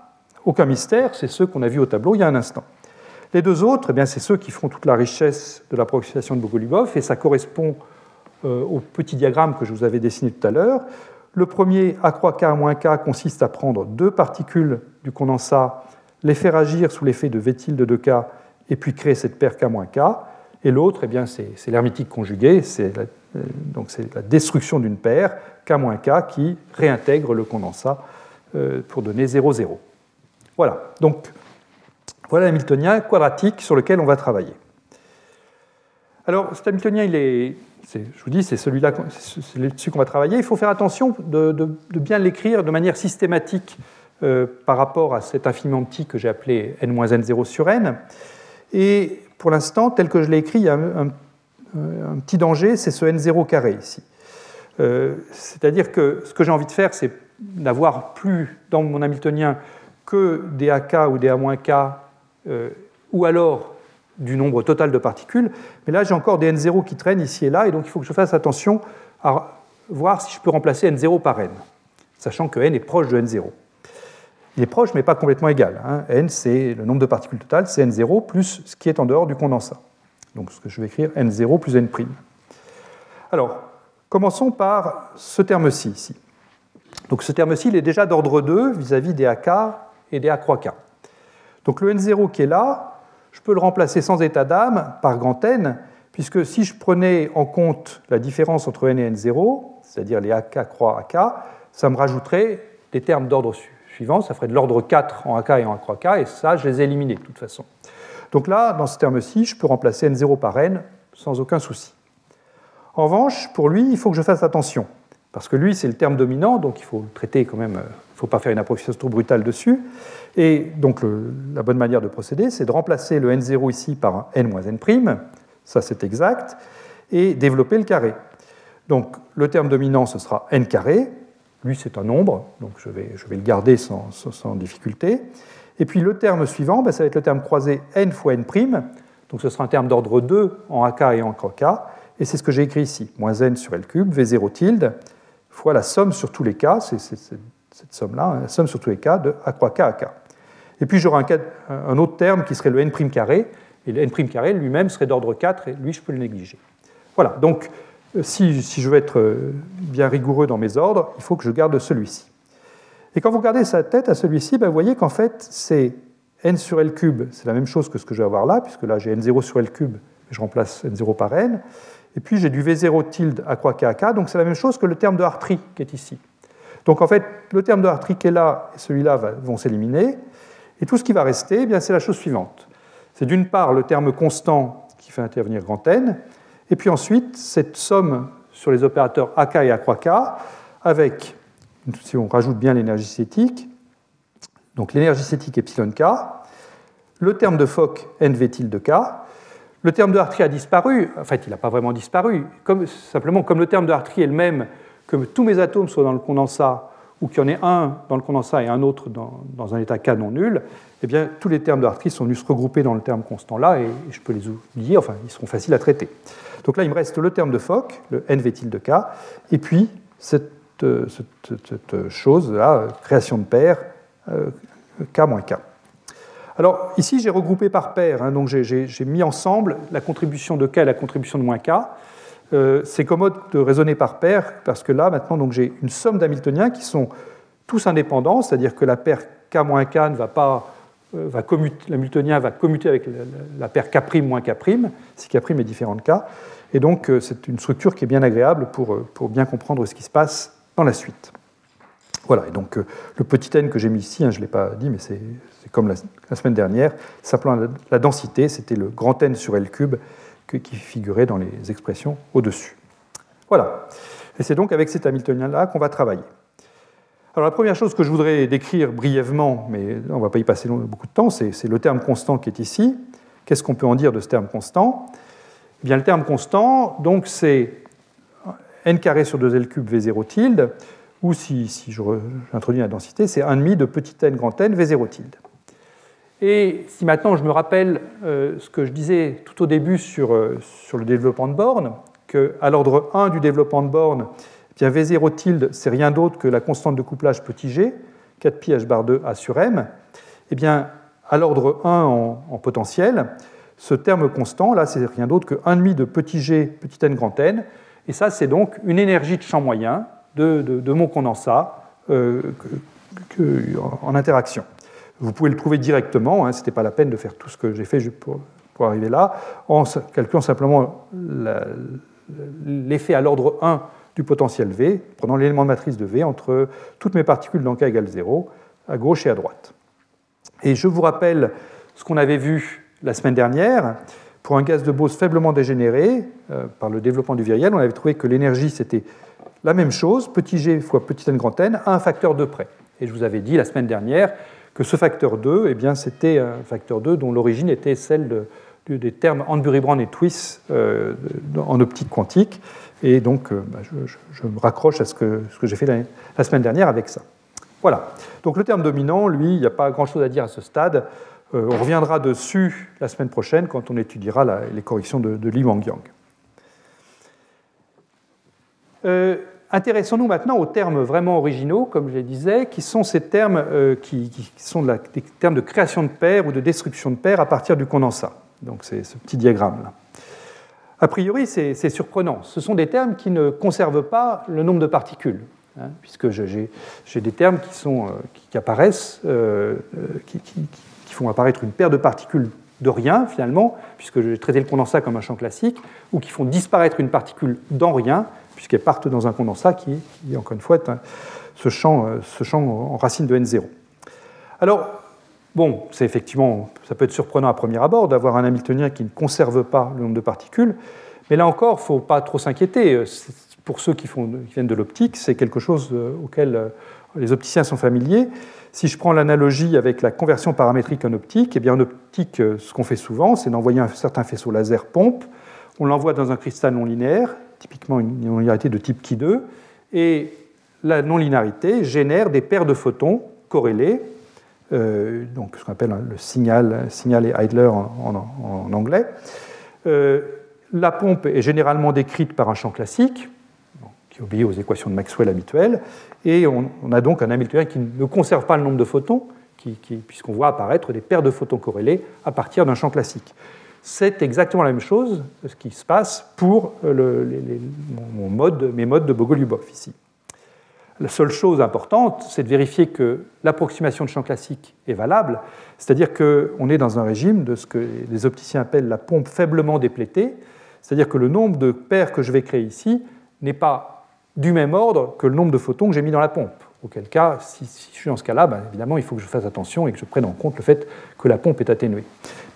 aucun mystère, c'est ceux qu'on a vus au tableau il y a un instant. Les deux autres, eh c'est ceux qui font toute la richesse de l'approximation de Bogolubov, et ça correspond euh, au petit diagramme que je vous avais dessiné tout à l'heure. Le premier, A croix K moins K, consiste à prendre deux particules du condensat, les faire agir sous l'effet de V tilde de K, et puis créer cette paire K moins K. Et l'autre, eh c'est, l'hermétique conjugué, c'est euh, c'est la destruction d'une paire, K moins K, qui réintègre le condensat euh, pour donner 0, 0. Voilà, donc voilà l'Hamiltonien quadratique sur lequel on va travailler. Alors, cet Hamiltonien, il est, je vous dis, c'est celui-là, c'est dessus qu'on va travailler. Il faut faire attention de, bien l'écrire de manière systématique euh, par rapport à cet infiniment petit que j'ai appelé n-n0 sur n. Et pour l'instant, tel que je l'ai écrit, il y a un, petit danger, c'est ce n0 carré ici. Euh, c'est-à-dire que ce que j'ai envie de faire, c'est n'avoir plus dans mon Hamiltonien que des AK ou des A-K, euh, ou alors du nombre total de particules. Mais là, j'ai encore des N0 qui traînent ici et là, et donc il faut que je fasse attention à voir si je peux remplacer N0 par N, sachant que N est proche de N0. Il est proche, mais pas complètement égal. Hein. N, c'est le nombre de particules totales, c'est N0 plus ce qui est en dehors du condensat. Donc ce que je vais écrire, N0 plus N'. Alors, commençons par ce terme-ci. Donc ce terme-ci, est déjà d'ordre 2 vis-à-vis des AK et des A croix K. Donc le N0 qui est là, je peux le remplacer sans état d'âme par grand N, puisque si je prenais en compte la différence entre N et N0, c'est-à-dire les AK croix AK, ça me rajouterait des termes d'ordre suivant, ça ferait de l'ordre 4 en AK et en A et ça, je les ai éliminés de toute façon. Donc là, dans ce terme-ci, je peux remplacer N0 par N sans aucun souci. En revanche, pour lui, il faut que je fasse attention, parce que lui, c'est le terme dominant, donc il faut traiter quand même, il ne faut pas faire une approximation trop brutale dessus. Et donc la bonne manière de procéder, c'est de remplacer le n0 ici par un n moins n', ça c'est exact, et développer le carré. Donc le terme dominant, ce sera n carré, lui c'est un nombre, donc je vais, le garder sans, sans, difficulté. Et puis le terme suivant, ben, ça va être le terme croisé n fois n', donc ce sera un terme d'ordre 2 en AK et en k, et c'est ce que j'ai écrit ici, moins n sur L cube, V0 tilde, fois la somme sur tous les cas, c'est cette somme-là, hein, la somme sur tous les cas de A croix K à K. Et puis j'aurai un, autre terme qui serait le n' carré, et le n' carré lui-même serait d'ordre 4, et lui je peux le négliger. Voilà, donc euh, si, je veux être euh, bien rigoureux dans mes ordres, il faut que je garde celui-ci. Et quand vous regardez sa tête à celui-ci, ben, vous voyez qu'en fait c'est n sur L cube, c'est la même chose que ce que je vais avoir là, puisque là j'ai n0 sur L cube, je remplace n0 par n. Et puis j'ai du V0 tilde à croix k donc c'est la même chose que le terme de Hartree qui est ici. Donc en fait, le terme de Hartree qui est là et celui-là vont s'éliminer. Et tout ce qui va rester, eh c'est la chose suivante. C'est d'une part le terme constant qui fait intervenir grand N, et puis ensuite cette somme sur les opérateurs AK et A croix K, avec, si on rajoute bien l'énergie cinétique, donc l'énergie cinétique epsilon K, le terme de Fock NV tilde K, le terme de Hartree a disparu, en fait il n'a pas vraiment disparu, simplement comme le terme de Hartree est le même, que tous mes atomes soient dans le condensat ou qu'il y en ait un dans le condensat et un autre dans, un état K non nul, eh bien tous les termes de Hartree sont venus se regrouper dans le terme constant là et, je peux les oublier, enfin ils seront faciles à traiter. Donc là il me reste le terme de Fock, le NV tilde K, et puis cette, cette, chose là, création de paires, euh, K moins K. Alors ici, j'ai regroupé par paire, hein, donc j'ai mis ensemble la contribution de K et la contribution de moins K. Euh, c'est commode de raisonner par paire, parce que là, maintenant, j'ai une somme d'Hamiltoniens qui sont tous indépendants, c'est-à-dire que la paire K moins K ne va pas. Euh, va l'Hamiltonien va commuter avec la, paire K' moins K', si K' est différent de K. Et donc, euh, c'est une structure qui est bien agréable pour, pour bien comprendre ce qui se passe dans la suite. Voilà, et donc le petit n que j'ai mis ici, hein, je ne l'ai pas dit, mais c'est comme la, semaine dernière, simplement la, densité, c'était le grand n sur L cube qui figurait dans les expressions au-dessus. Voilà. Et c'est donc avec cet Hamiltonien-là qu'on va travailler. Alors la première chose que je voudrais décrire brièvement, mais on ne va pas y passer beaucoup de temps, c'est le terme constant qui est ici. Qu'est-ce qu'on peut en dire de ce terme constant? Eh bien, Le terme constant, donc c'est n carré sur 2L cube V0 tilde, ou si, si j'introduis la densité, c'est 1,5 de petit n grand n V0 tilde. Et si maintenant je me rappelle euh, ce que je disais tout au début sur, euh, sur le développement de borne, qu'à l'ordre 1 du développement de borne, bien V0 tilde, c'est rien d'autre que la constante de couplage petit g, 4pi h bar 2 A sur M. Eh bien, à l'ordre 1 en, potentiel, ce terme constant, là, c'est rien d'autre que 1,5 de petit g, petit n grand n. Et ça, c'est donc une énergie de champ moyen de, mon condensat euh, en interaction. Vous pouvez le trouver directement, hein, ce n'était pas la peine de faire tout ce que j'ai fait pour, pour, arriver là, en calculant simplement l'effet à l'ordre 1 du potentiel V, prenant l'élément de matrice de V entre toutes mes particules dans K égale 0, à gauche et à droite. Et je vous rappelle ce qu'on avait vu la semaine dernière. Pour un gaz de Bose faiblement dégénéré, euh, par le développement du viriel, on avait trouvé que l'énergie, c'était la même chose, petit g fois petit n grand n, à un facteur 2 près. Et je vous avais dit la semaine dernière que ce facteur 2, eh c'était un facteur 2 dont l'origine était celle des termes Hanbury-Brown et Twiss euh, en optique quantique. Et donc, euh, bah, je, me raccroche à ce que, ce que j'ai fait la, semaine dernière avec ça. Voilà. Donc, le terme dominant, lui, il n'y a pas grand-chose à dire à ce stade. Euh, on reviendra dessus la semaine prochaine quand on étudiera les corrections de, de Li Wang Yang. Intéressons-nous maintenant aux termes vraiment originaux, comme je le disais, qui sont ces termes euh, qui, sont des termes de création de paires ou de destruction de paires à partir du condensat. Donc c'est ce petit diagramme-là. A priori, c'est surprenant. Ce sont des termes qui ne conservent pas le nombre de particules, hein, puisque j'ai des termes qui, euh, apparaissent, euh, qui, qui, font apparaître une paire de particules de rien finalement, puisque j'ai traité le condensat comme un champ classique, ou qui font disparaître une particule dans rien, puisqu'elles partent dans un condensat qui, encore une fois, est ce, champ, euh, ce champ en racine de n0. Alors, bon, c'est effectivement, ça peut être surprenant à premier abord d'avoir un Hamiltonien qui ne conserve pas le nombre de particules, mais là encore, il ne faut pas trop s'inquiéter. Pour ceux qui, font, qui, viennent de l'optique, c'est quelque chose euh, auquel euh, les opticiens sont familiers. Si je prends l'analogie avec la conversion paramétrique en optique, eh bien en optique, ce qu'on fait souvent, c'est d'envoyer un certain faisceau laser pompe, on l'envoie dans un cristal non linéaire, typiquement une non-linéarité de type Ki2, et la non-linéarité génère des paires de photons corrélés, euh, donc ce qu'on appelle le signal, signal et Heidler en, anglais. Euh, la pompe est généralement décrite par un champ classique, qui obéit aux équations de Maxwell habituelles, et on, a donc un Hamiltonien qui ne conserve pas le nombre de photons, puisqu'on voit apparaître des paires de photons corrélés à partir d'un champ classique. C'est exactement la même chose ce qui se passe pour euh, mes modes de Bogoliubov ici. La seule chose importante, c'est de vérifier que l'approximation de champ classique est valable, c'est-à-dire qu'on est dans un régime de ce que les opticiens appellent la pompe faiblement déplétée, c'est-à-dire que le nombre de paires que je vais créer ici n'est pas du même ordre que le nombre de photons que j'ai mis dans la pompe. Auquel cas, si, je suis dans ce cas-là, ben, évidemment, il faut que je fasse attention et que je prenne en compte le fait que la pompe est atténuée.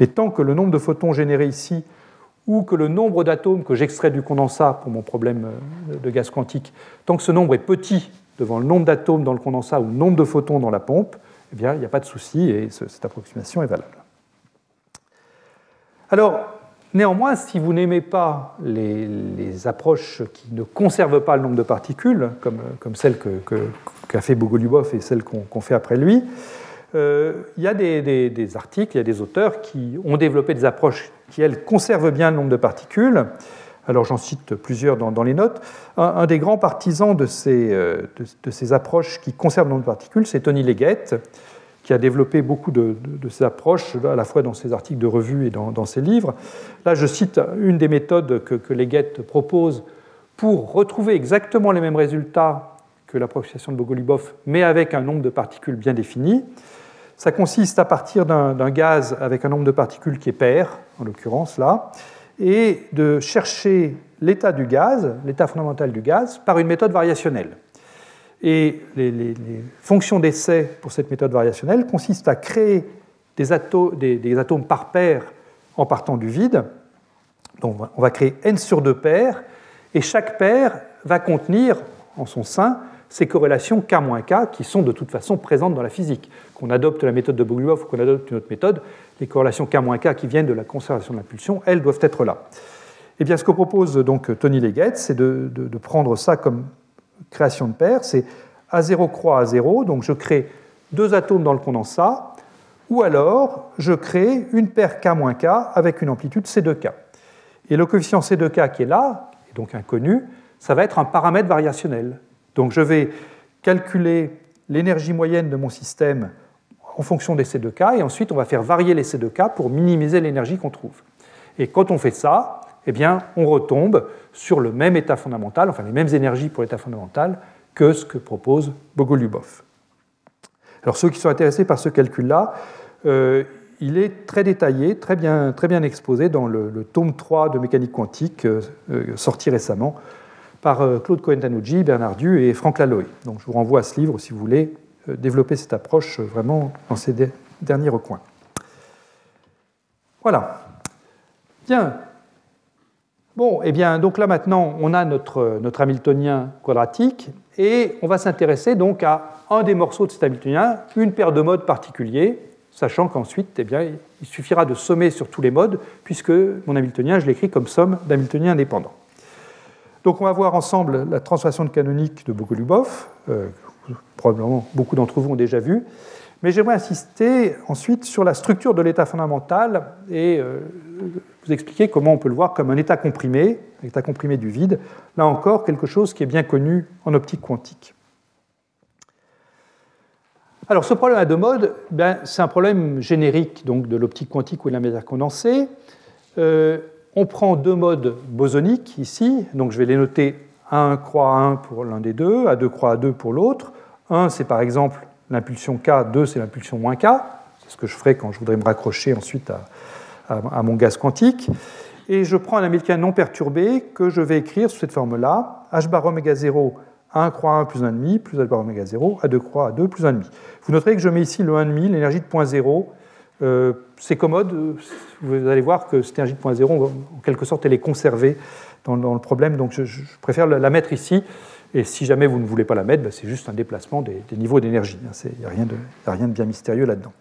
Mais tant que le nombre de photons générés ici ou que le nombre d'atomes que j'extrais du condensat pour mon problème euh, de gaz quantique, tant que ce nombre est petit devant le nombre d'atomes dans le condensat ou le nombre de photons dans la pompe, eh bien, il n'y a pas de souci et cette approximation est valable. Alors, néanmoins, si vous n'aimez pas les, approches qui ne conservent pas le nombre de particules, comme, comme celle qu'a fait Bogoliubov et celle qu'on fait après lui, euh, il y a des, articles, il y a des auteurs qui ont développé des approches qui, elles, conservent bien le nombre de particules. Alors j'en cite plusieurs dans, les notes. Un, des grands partisans de ces, euh, de, ces, approches qui conservent le nombre de particules, c'est Tony Leggett, qui a développé beaucoup de, ces approches, à la fois dans ses articles de revue et dans, ses livres. Là, je cite une des méthodes que Leggett propose pour retrouver exactement les mêmes résultats que l'approximation de Bogolubov, mais avec un nombre de particules bien défini. Ça consiste à partir d'un gaz avec un nombre de particules qui est pair, en l'occurrence là, et de chercher l'état du gaz, l'état fondamental du gaz, par une méthode variationnelle. Et les, fonctions d'essai pour cette méthode variationnelle consistent à créer des, des, atomes par paire en partant du vide. Donc on va créer n sur deux paires, et chaque paire va contenir en son sein ces corrélations K-K qui sont de toute façon présentes dans la physique. Qu'on adopte la méthode de Bogoliubov ou qu'on adopte une autre méthode, les corrélations K-K qui viennent de la conservation de l'impulsion, elles doivent être là. Et eh bien, ce que propose donc Tony Leggett, c'est de, prendre ça comme création de paires. C'est A0 croix A0, donc je crée deux atomes dans le condensat, ou alors je crée une paire K-K avec une amplitude C2K. Et le coefficient C2K qui est là, est donc inconnu, ça va être un paramètre variationnel. Donc je vais calculer l'énergie moyenne de mon système en fonction des C2K, et ensuite on va faire varier les C2K pour minimiser l'énergie qu'on trouve. Et quand on fait ça, eh bien, on retombe sur le même état fondamental, enfin les mêmes énergies pour l'état fondamental que ce que propose Bogolubov. Alors ceux qui sont intéressés par ce calcul-là, euh, il est très détaillé, très bien, exposé dans le, tome 3 de mécanique quantique euh, euh, sorti récemment par Claude Cohen-Tanucci, Bernard Du et Franck Laloy. Donc je vous renvoie à ce livre si vous voulez développer cette approche vraiment dans ces derniers recoins. Voilà. Bien, Bon, et eh bien, donc là maintenant, on a notre, notre Hamiltonien quadratique, et on va s'intéresser donc à un des morceaux de cet Hamiltonien, une paire de modes particuliers, sachant qu'ensuite, eh bien, il suffira de sommer sur tous les modes, puisque mon Hamiltonien, je l'écris comme somme d'Hamiltoniens indépendants. Donc on va voir ensemble la transformation de canonique de Bogolubov, euh, probablement beaucoup d'entre vous ont déjà vu, mais j'aimerais insister ensuite sur la structure de l'état fondamental et euh, vous expliquer comment on peut le voir comme un état comprimé, un état comprimé du vide. Là encore, quelque chose qui est bien connu en optique quantique. Alors, ce problème à deux modes, ben, c'est un problème générique donc, de l'optique quantique ou de la matière condensée. Euh, on prend deux modes bosoniques ici, donc je vais les noter 1 croix 1 pour l'un des deux, A2 croix 2 pour l'autre. 1, c'est par exemple l'impulsion K, 2 c'est l'impulsion moins K, c'est ce que je ferai quand je voudrais me raccrocher ensuite à, mon gaz quantique. Et je prends un Hamiltonien non perturbé que je vais écrire sous cette forme-là, h bar oméga 0 1 croix 1 plus 1,5 plus h bar oméga 0 à 2 croix 2 plus 1,5. Vous noterez que je mets ici le 1,5, l'énergie de point 0. Euh, c'est commode, vous allez voir que cette énergie de point 0, en quelque sorte, elle est conservée dans, le problème, donc je, préfère la mettre ici. Et si jamais vous ne voulez pas la mettre, ben, c'est juste un déplacement des, niveaux d'énergie. Il n'y a, a, rien de bien mystérieux là-dedans.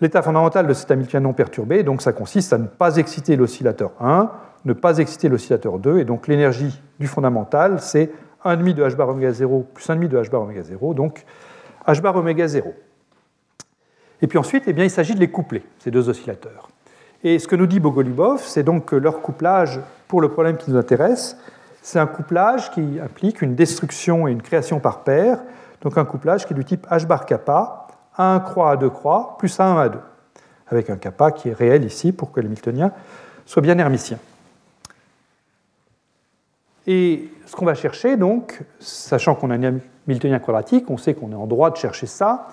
L'état fondamental de cet Hamiltonien non perturbé, donc ça consiste à ne pas exciter l'oscillateur 1, ne pas exciter l'oscillateur 2, et donc l'énergie du fondamental, c'est 1,5 de h bar oméga 0 plus 1,5 de h bar oméga 0, donc h bar oméga 0. Et puis ensuite, eh bien, il s'agit de les coupler, ces deux oscillateurs. Et ce que nous dit Bogolubov, c'est donc que leur couplage, pour le problème qui nous intéresse, c'est un couplage qui implique une destruction et une création par paire, donc un couplage qui est du type H bar kappa, 1 croix à 2 croix, plus 1 à 2, avec un kappa qui est réel ici pour que le Miltonien soit bien hermitien. Et ce qu'on va chercher, donc, sachant qu'on a un Miltonien quadratique, on sait qu'on est en droit de chercher ça,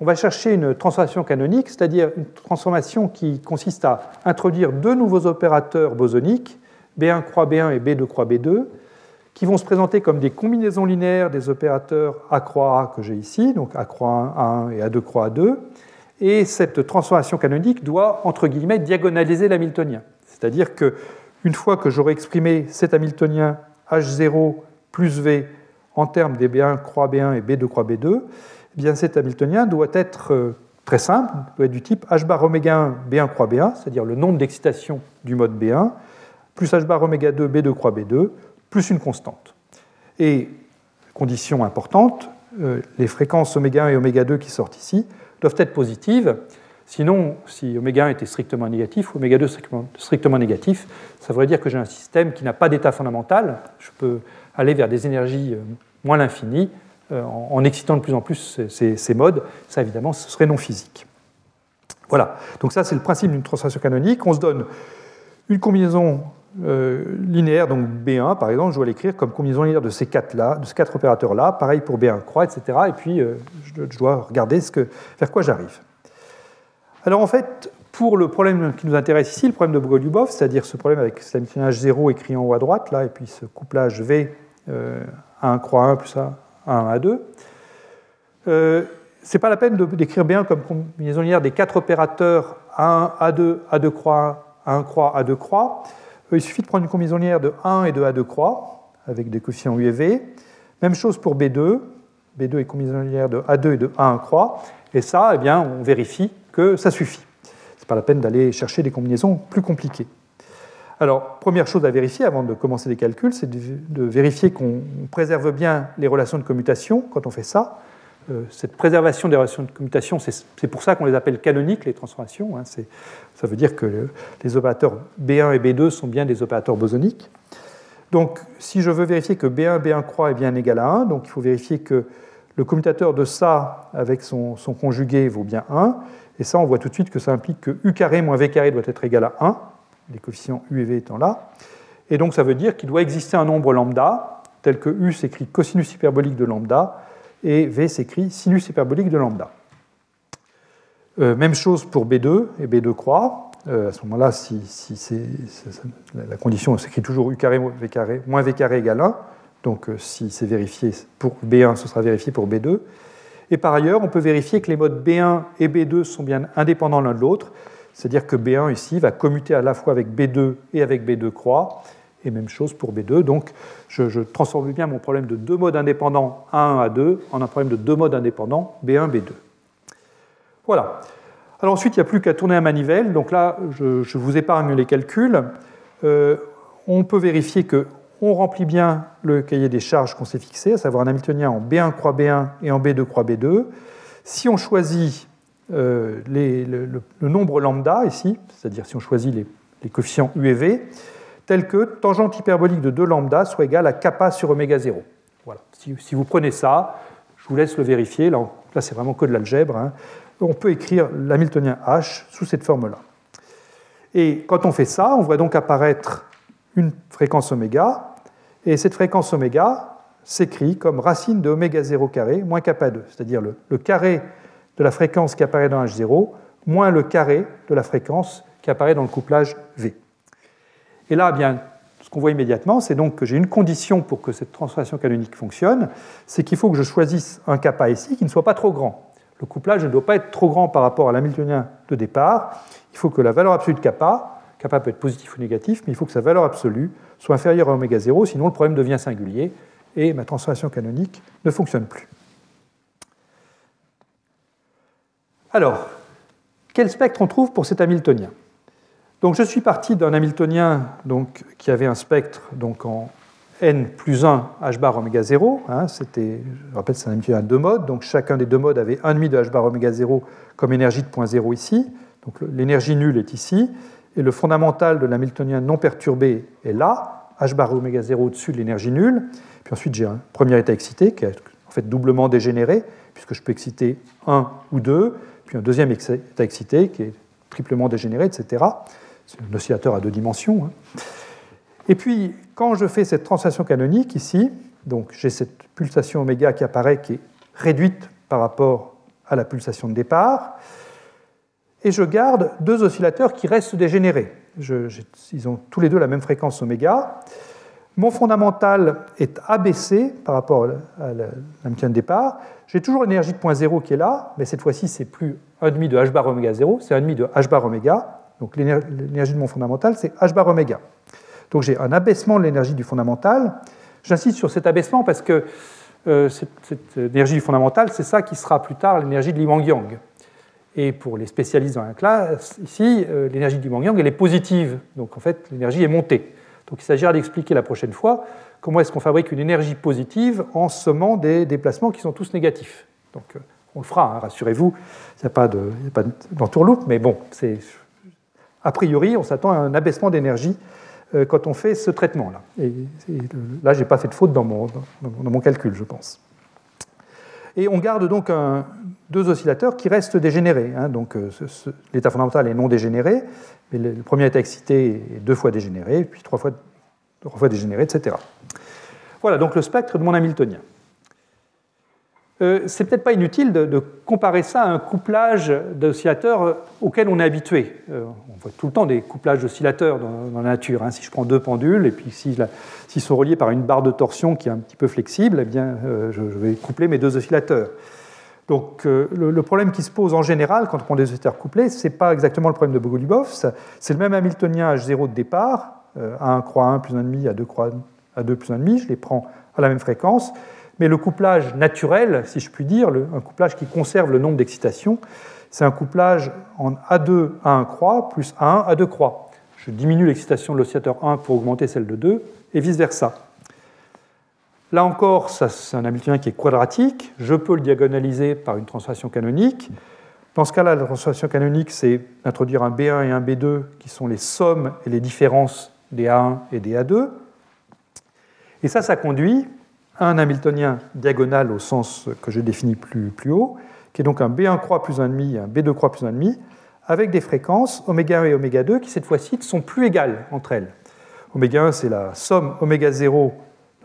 on va chercher une transformation canonique, c'est-à-dire une transformation qui consiste à introduire deux nouveaux opérateurs bosoniques, B1 croix B1 et B2 croix B2, qui vont se présenter comme des combinaisons linéaires des opérateurs A croix A que j'ai ici, donc A croix 1 A1 et A2 croix A2. Et cette transformation canonique doit, entre guillemets, diagonaliser l'hamiltonien. C'est-à-dire que une fois que j'aurai exprimé cet hamiltonien H0 plus V en termes des B1 croix B1 et B2 croix B2, bien cet hamiltonien doit être euh, très simple, doit être du type H bar oméga 1 B1 croix B1, c'est-à-dire le nombre d'excitations du mode B1, plus h bar oméga 2 B2 croix B2, plus une constante. Et, condition importante, euh, les fréquences oméga 1 et oméga 2 qui sortent ici doivent être positives. Sinon, si oméga 1 était strictement négatif, oméga 2 strictement négatif, ça voudrait dire que j'ai un système qui n'a pas d'état fondamental. Je peux aller vers des énergies euh, moins l'infini euh, en excitant de plus en plus ces, modes. Ça, évidemment, ce serait non physique. Voilà. Donc ça, c'est le principe d'une transformation canonique. On se donne une combinaison euh, linéaire, donc B1 par exemple, je dois l'écrire comme combinaison linéaire de ces quatre, -là, de ces quatre opérateurs-là, pareil pour B1 croix, etc. Et puis euh, je, dois regarder ce que, vers quoi j'arrive. Alors en fait, pour le problème qui nous intéresse ici, le problème de Bogoliubov, c'est-à-dire ce problème avec cet hamiltonage 0 écrit en haut à droite, là, et puis ce couplage V, euh, 1 croix 1 plus 1, 1 à 2, euh, c'est pas la peine d'écrire B1 comme combinaison linéaire des quatre opérateurs A1, A2, A2 croix 1, 1 croix, A2 croix. Il suffit de prendre une combinaison linéaire de 1 et de A2 croix, avec des coefficients U et V. Même chose pour B2. B2 est combinaison linéaire de A2 et de A1 croix. Et ça, eh bien, on vérifie que ça suffit. Ce n'est pas la peine d'aller chercher des combinaisons plus compliquées. Alors, première chose à vérifier avant de commencer les calculs, c'est de vérifier qu'on préserve bien les relations de commutation quand on fait ça. Euh, cette préservation des relations de commutation, c'est pour ça qu'on les appelle canoniques, les transformations. Hein, ça veut dire que les opérateurs B1 et B2 sont bien des opérateurs bosoniques. Donc, si je veux vérifier que B1, B1 croix est bien égal à 1, donc il faut vérifier que le commutateur de ça avec son, son, conjugué vaut bien 1. Et ça, on voit tout de suite que ça implique que U carré moins V carré doit être égal à 1, les coefficients U et V étant là. Et donc, ça veut dire qu'il doit exister un nombre lambda, tel que U s'écrit cosinus hyperbolique de lambda, et V s'écrit sinus hyperbolique de lambda. Euh, même chose pour B2 et B2 croix. Euh, à ce moment-là, si, la condition s'écrit toujours U carré, moins V carré égale 1. Donc euh, si c'est vérifié pour B1, ce sera vérifié pour B2. Et par ailleurs, on peut vérifier que les modes B1 et B2 sont bien indépendants l'un de l'autre. C'est-à-dire que B1 ici va commuter à la fois avec B2 et avec B2 croix. Et même chose pour B2. Donc je, transforme bien mon problème de deux modes indépendants A1, A2 en un problème de deux modes indépendants B1, B2. Voilà. Alors ensuite, il n'y a plus qu'à tourner un manivelle. Donc là, je, vous épargne les calculs. Euh, on peut vérifier qu'on remplit bien le cahier des charges qu'on s'est fixé, à savoir un Hamiltonien en B1 croix B1 et en B2 croix B2. Si on choisit euh, le, nombre lambda ici, c'est-à-dire si on choisit les, coefficients U et V, tel que tangente hyperbolique de 2 lambda soit égale à kappa sur oméga 0. Voilà. Si, vous prenez ça, je vous laisse le vérifier. Là, c'est vraiment que de l'algèbre. Hein on peut écrire l'hamiltonien H sous cette forme-là. Et quand on fait ça, on voit donc apparaître une fréquence oméga, et cette fréquence oméga s'écrit comme racine de oméga 0 carré moins kappa 2, c'est-à-dire le, carré de la fréquence qui apparaît dans H0 moins le carré de la fréquence qui apparaît dans le couplage V. Et là, bien, ce qu'on voit immédiatement, c'est donc que j'ai une condition pour que cette transformation canonique fonctionne, c'est qu'il faut que je choisisse un kappa ici qui ne soit pas trop grand. Le couplage ne doit pas être trop grand par rapport à l'hamiltonien de départ. Il faut que la valeur absolue de kappa, kappa peut être positif ou négatif, mais il faut que sa valeur absolue soit inférieure à oméga 0, sinon le problème devient singulier et ma transformation canonique ne fonctionne plus. Alors, quel spectre on trouve pour cet hamiltonien? Donc, je suis parti d'un hamiltonien donc, qui avait un spectre donc, en n plus 1 h bar oméga 0. Hein, c'était, je rappelle, c'est un Hamiltonien à deux modes. Donc chacun des deux modes avait 1,5 de h bar oméga 0 comme énergie de point 0 ici. Donc l'énergie nulle est ici. Et le fondamental de l'hamiltonien non perturbé est là, h bar oméga 0 au-dessus de l'énergie nulle. Puis ensuite, j'ai un premier état excité qui est en fait doublement dégénéré, puisque je peux exciter 1 ou 2, puis un deuxième état excité qui est triplement dégénéré, etc. C'est un oscillateur à deux dimensions. Hein. Et puis, quand je fais cette translation canonique ici, donc j'ai cette pulsation oméga qui apparaît, qui est réduite par rapport à la pulsation de départ, et je garde deux oscillateurs qui restent dégénérés. ils ont tous les deux la même fréquence oméga. Mon fondamental est abaissé par rapport à la de départ. J'ai toujours l'énergie de point zéro qui est là, mais cette fois-ci, c'est plus 1,5 de h bar oméga 0, c'est 1,5 de h bar oméga. Donc l'énergie de mon fondamental, c'est h bar oméga. Donc j'ai un abaissement de l'énergie du fondamental. J'insiste sur cet abaissement parce que euh, cette, énergie du fondamental, c'est ça qui sera plus tard l'énergie de Li Wang-Yang. Et pour les spécialistes dans la classe, ici, euh, l'énergie du Wang-Yang, elle est positive. Donc en fait, l'énergie est montée. Donc il s'agira d'expliquer la prochaine fois comment est-ce qu'on fabrique une énergie positive en sommant des déplacements qui sont tous négatifs. Donc euh, on le fera, hein, rassurez-vous, il n'y a pas d'entourloupe, mais bon, a priori, on s'attend à un abaissement d'énergie euh, quand on fait ce traitement-là. Et, là, je n'ai pas fait de faute dans mon, calcul, je pense. Et on garde donc deux oscillateurs qui restent dégénérés. Hein. donc l'état fondamental est non dégénéré, mais le, premier état excité est deux fois dégénéré, puis trois fois, trois fois dégénéré, etc. Voilà donc le spectre de mon Hamiltonien. Euh, c'est peut-être pas inutile de, comparer ça à un couplage d'oscillateurs auquel on est habitué. Euh, on voit tout le temps des couplages d'oscillateurs dans, la nature. Hein. Si je prends deux pendules et puis s'ils si, sont reliés par une barre de torsion qui est un petit peu flexible, eh bien, euh, je, vais coupler mes deux oscillateurs. Donc le, problème qui se pose en général quand on prend des oscillateurs couplés, ce n'est pas exactement le problème de Bogolubov, c'est le même Hamiltonien H0 de départ, A1 croix 1 plus 1,5, A2 croix A2 plus 1,5, je les prends à la même fréquence. Mais le couplage naturel, si je puis dire, un couplage qui conserve le nombre d'excitations, c'est un couplage en A2 à 1 croix plus A1 à 2 croix. Je diminue l'excitation de l'oscillateur 1 pour augmenter celle de 2, et vice-versa. Là encore, c'est un Hamiltonien qui est quadratique. Je peux le diagonaliser par une transformation canonique. Dans ce cas-là, la transformation canonique, c'est d'introduire un B1 et un B2 qui sont les sommes et les différences des A1 et des A2. Et ça, ça conduit à un Hamiltonien diagonal au sens que j'ai défini plus, haut, qui est donc un B1 croix plus 1,5 et un B2 croix plus 1,5, avec des fréquences oméga 1 et oméga 2 qui, cette fois-ci, sont plus égales entre elles. Oméga 1, c'est la somme oméga 0,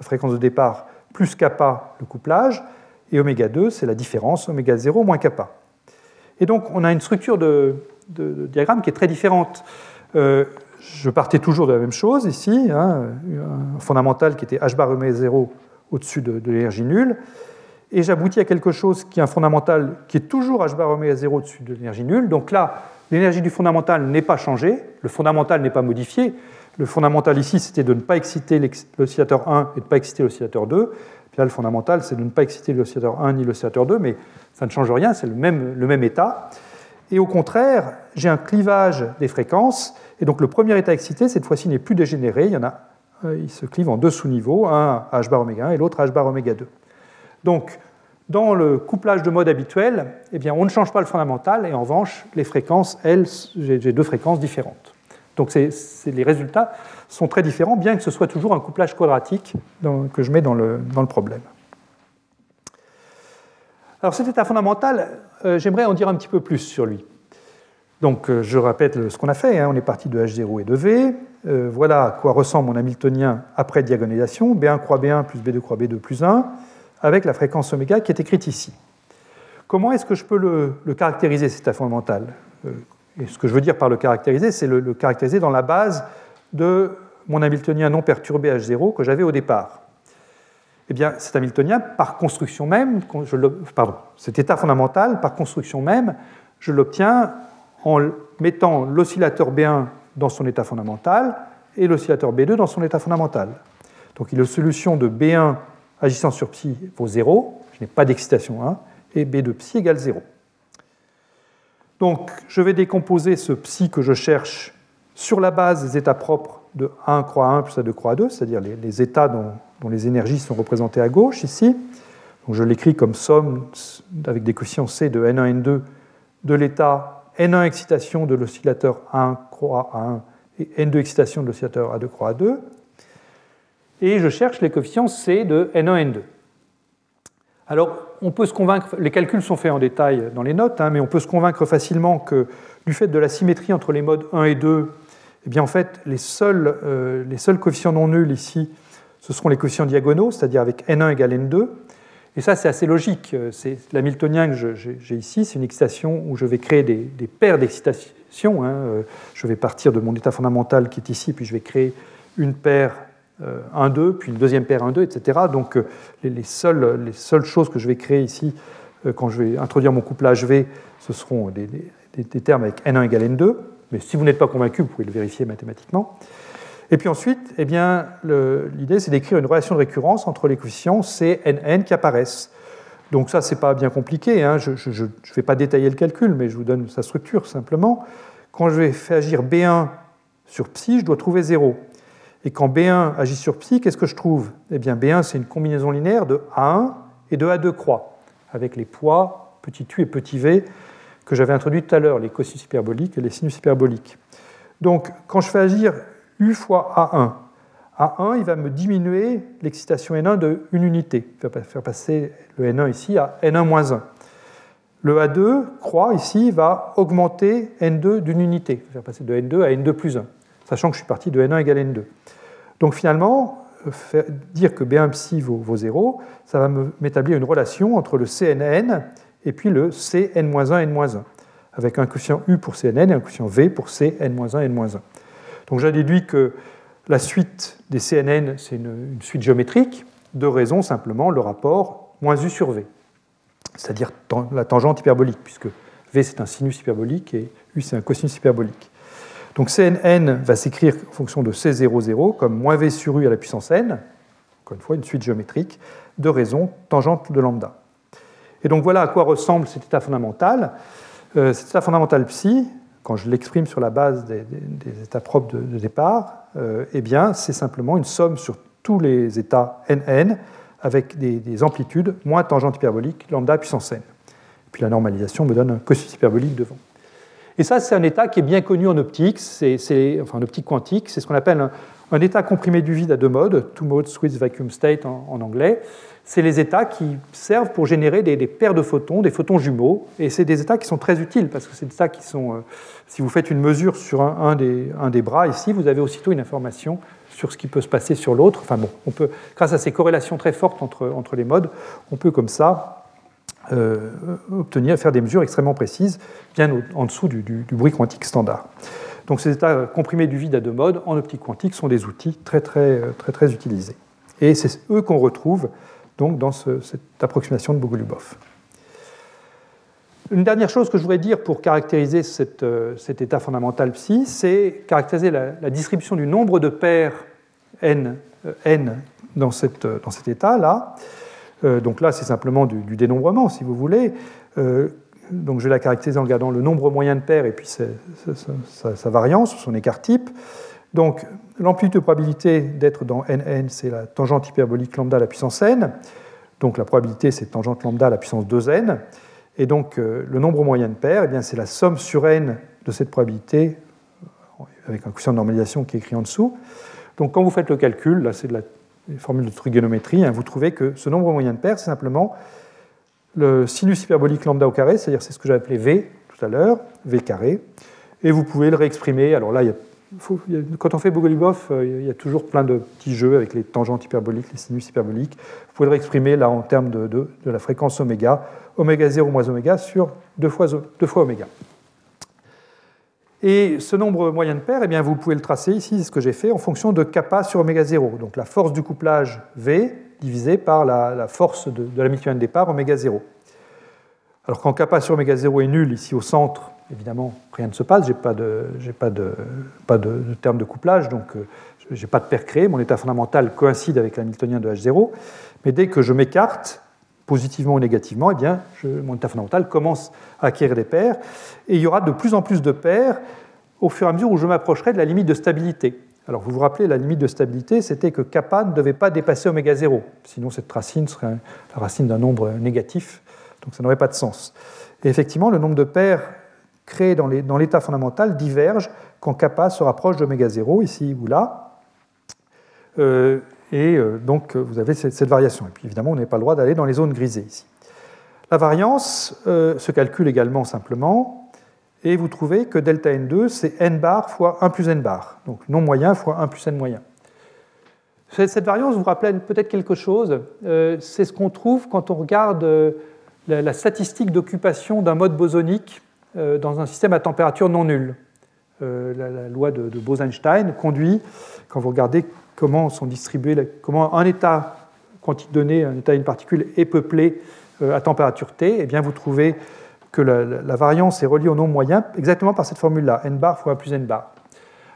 la fréquence de départ, plus kappa, le couplage, et oméga 2, c'est la différence oméga 0 moins kappa. Et donc, on a une structure de, diagramme qui est très différente. Euh, je partais toujours de la même chose ici, hein, un fondamental qui était h bar oméga 0 au-dessus de, l'énergie nulle, et j'aboutis à quelque chose qui est un fondamental qui est toujours h bar oméga 0 au-dessus de l'énergie nulle. Donc là, l'énergie du fondamental n'est pas changée, le fondamental n'est pas modifié. Le fondamental ici, c'était de ne pas exciter l'oscillateur 1 et de ne pas exciter l'oscillateur 2. Puis là, le fondamental, c'est de ne pas exciter l'oscillateur 1 ni l'oscillateur 2, mais ça ne change rien, c'est le même, état. Et au contraire, j'ai un clivage des fréquences, et donc le premier état excité, cette fois-ci, n'est plus dégénéré, il, y en a, euh, il se clive en deux sous-niveaux, un h bar oméga 1 et l'autre h bar oméga 2. Donc, dans le couplage de mode habituel, eh bien, on ne change pas le fondamental, et en revanche, les fréquences, elles, j'ai deux fréquences différentes. Donc les résultats sont très différents, bien que ce soit toujours un couplage quadratique que je mets dans le, problème. Alors cet état fondamental, euh, j'aimerais en dire un petit peu plus sur lui. Donc euh, je répète ce qu'on a fait, hein. on est parti de H0 et de V. Euh, voilà à quoi ressemble mon Hamiltonien après diagonalisation, B1 croix B1 plus B2 croix B2 plus 1, avec la fréquence oméga qui est écrite ici. Comment est-ce que je peux le caractériser, cet état fondamental? Et ce que je veux dire par le caractériser, c'est le, caractériser dans la base de mon Hamiltonien non perturbé H0 que j'avais au départ. Eh bien, cet Hamiltonien, par construction même, pardon, cet état fondamental, par construction même, je l'obtiens en mettant l'oscillateur B1 dans son état fondamental et l'oscillateur B2 dans son état fondamental. Donc il est solution de B1 agissant sur psi vaut 0, je n'ai pas d'excitation 1, et B de psi égale 0. Donc, je vais décomposer ce psi que je cherche sur la base des états propres de 1 croix 1 plus A2 croix 2, c'est-à-dire les, états dont, les énergies sont représentées à gauche ici. Donc, je l'écris comme somme avec des coefficients C de N1 N2 de l'état N1 excitation de l'oscillateur 1 croix 1 et N2 excitation de l'oscillateur A2 croix 2. Et je cherche les coefficients C de N1 N2. Alors, on peut se convaincre, les calculs sont faits en détail dans les notes, hein, mais on peut se convaincre facilement que du fait de la symétrie entre les modes 1 et 2, eh bien en fait, les seuls, euh, les seuls coefficients non nuls ici, ce seront les coefficients diagonaux, c'est-à-dire avec n1 égale n2. Et ça, c'est assez logique. C'est l'hamiltonien que j'ai ici, c'est une excitation où je vais créer des, paires d'excitation. Hein. Euh, je vais partir de mon état fondamental qui est ici, puis je vais créer une paire 1, euh, 2, puis une deuxième paire 1, 2, etc. Donc euh, les, seules, les seules choses que je vais créer ici, euh, quand je vais introduire mon couplage V, ce seront des, des, termes avec N1 égale N2. Mais si vous n'êtes pas convaincu, vous pouvez le vérifier mathématiquement. Et puis ensuite, eh l'idée, c'est d'écrire une relation de récurrence entre les coefficients C, N, qui apparaissent. Donc ça, c'est pas bien compliqué. Hein. Je ne vais pas détailler le calcul, mais je vous donne sa structure simplement. Quand je vais faire agir B1 sur psi, je dois trouver 0. Et quand B1 agit sur psi, qu'est-ce que je trouve? Eh bien, B1, c'est une combinaison linéaire de A1 et de A2 croix, avec les poids petit u et petit v que j'avais introduits tout à l'heure, les cosinus hyperboliques et les sinus hyperboliques. Donc, quand je fais agir U fois A1, A1, il va me diminuer l'excitation N1 de une unité. Il va faire passer le N1 ici à N1-1. Le A2, croix, ici, va augmenter N2 d'une unité. Il va faire passer de N2 à N2 plus 1 sachant que je suis parti de N1 égale N2. Donc finalement, dire que B1 psi vaut, 0, ça va m'établir une relation entre le CNN et puis le Cn-1, N-1, avec un coefficient U pour CNN et un coefficient V pour Cn-1, N-1. Donc j'ai déduit que la suite des CNN, c'est une, suite géométrique, de raison simplement le rapport moins U sur V, c'est-à-dire la tangente hyperbolique, puisque V c'est un sinus hyperbolique et U c'est un cosinus hyperbolique. Donc Cnn va s'écrire en fonction de C00 comme moins V sur U à la puissance n, encore une fois une suite géométrique, de raison tangente de lambda. Et donc voilà à quoi ressemble cet état fondamental. Euh, cet état fondamental psi, quand je l'exprime sur la base des, états propres de, départ, euh, eh bien c'est simplement une somme sur tous les états nn avec des, amplitudes moins tangente hyperbolique lambda puissance n. Puis la normalisation me donne un cosinus hyperbolique devant. Et ça, c'est un état qui est bien connu en optique, c'est, enfin en optique quantique, c'est ce qu'on appelle un état comprimé du vide à deux modes, two mode Swiss vacuum state en, anglais. C'est les états qui servent pour générer des, paires de photons, des photons jumeaux, et c'est des états qui sont très utiles parce que c'est des états qui sont, euh, si vous faites une mesure sur un, des, un, des, bras ici, vous avez aussitôt une information sur ce qui peut se passer sur l'autre. Enfin bon, on peut, grâce à ces corrélations très fortes entre, entre les modes, on peut comme ça obtenir, faire des mesures extrêmement précises, bien en dessous du, bruit quantique standard. Donc ces états comprimés du vide à deux modes en optique quantique sont des outils très très très très utilisés. Et c'est eux qu'on retrouve donc dans cette approximation de Bogoliubov. Une dernière chose que je voudrais dire pour caractériser euh, cet état fondamental psi, c'est caractériser la, distribution du nombre de paires n, euh, n euh, dans cet état-là. Donc là, c'est simplement du, dénombrement, si vous voulez donc je vais la caractériser en regardant le nombre moyen de paires et puis sa, variance, son écart type. Donc l'amplitude de probabilité d'être dans nn, c'est la tangente hyperbolique lambda à la puissance n. Donc la probabilité, c'est tangente lambda à la puissance 2n. Et donc euh, le nombre moyen de paires, eh c'est la somme sur n de cette probabilité, avec un coefficient de normalisation qui est écrit en dessous. Donc quand vous faites le calcul, là c'est de la formule de trigonométrie, hein, vous trouvez que ce nombre moyen de paires, c'est simplement le sinus hyperbolique lambda au carré, c'est-à-dire c'est ce que j'ai appelé V tout à l'heure, V carré, et vous pouvez le réexprimer. Alors là, quand on fait Bogolubov, euh, il y a toujours plein de petits jeux avec les tangentes hyperboliques, les sinus hyperboliques. Vous pouvez le réexprimer là en termes de, de, la fréquence oméga, oméga 0 moins oméga sur 2 fois, 2 fois oméga. Et ce nombre moyen de paires, eh bien, vous pouvez le tracer ici, c'est ce que j'ai fait, en fonction de kappa sur oméga 0. Donc la force du couplage V divisé par la, force de, de la de départ, oméga 0. Alors quand kappa sur oméga 0 est nul, ici au centre, évidemment, rien ne se passe, je n'ai pas, de, pas, de, pas de, terme de couplage, donc euh, je n'ai pas de paire créée, mon état fondamental coïncide avec l'hamiltonien de H0, mais dès que je m'écarte, positivement ou négativement, eh bien, mon état fondamental commence à acquérir des paires, et il y aura de plus en plus de paires au fur et à mesure où je m'approcherai de la limite de stabilité. Alors vous vous rappelez, la limite de stabilité, c'était que kappa ne devait pas dépasser oméga 0, sinon cette racine serait la racine d'un nombre négatif, donc ça n'aurait pas de sens. Et effectivement, le nombre de paires créées dans l'état fondamental diverge quand kappa se rapproche d'oméga 0, ici ou là. Euh, et euh, donc vous avez cette, variation. Et puis évidemment, on n'a pas le droit d'aller dans les zones grisées ici. La variance euh, se calcule également simplement et vous trouvez que delta n2, c'est n bar fois 1 plus n bar, donc non moyen fois 1 plus n moyen. Cette variance vous rappelle peut-être quelque chose, euh, c'est ce qu'on trouve quand on regarde euh, la statistique d'occupation d'un mode bosonique euh, dans un système à température non nulle. La loi de Bose-Einstein conduit, quand vous regardez comment sont distribués, comment un état quantique donné, un état d'une particule est peuplé à température T, eh bien vous trouvez que la, variance est reliée au nombre moyen exactement par cette formule-là, n bar fois 1 plus n bar.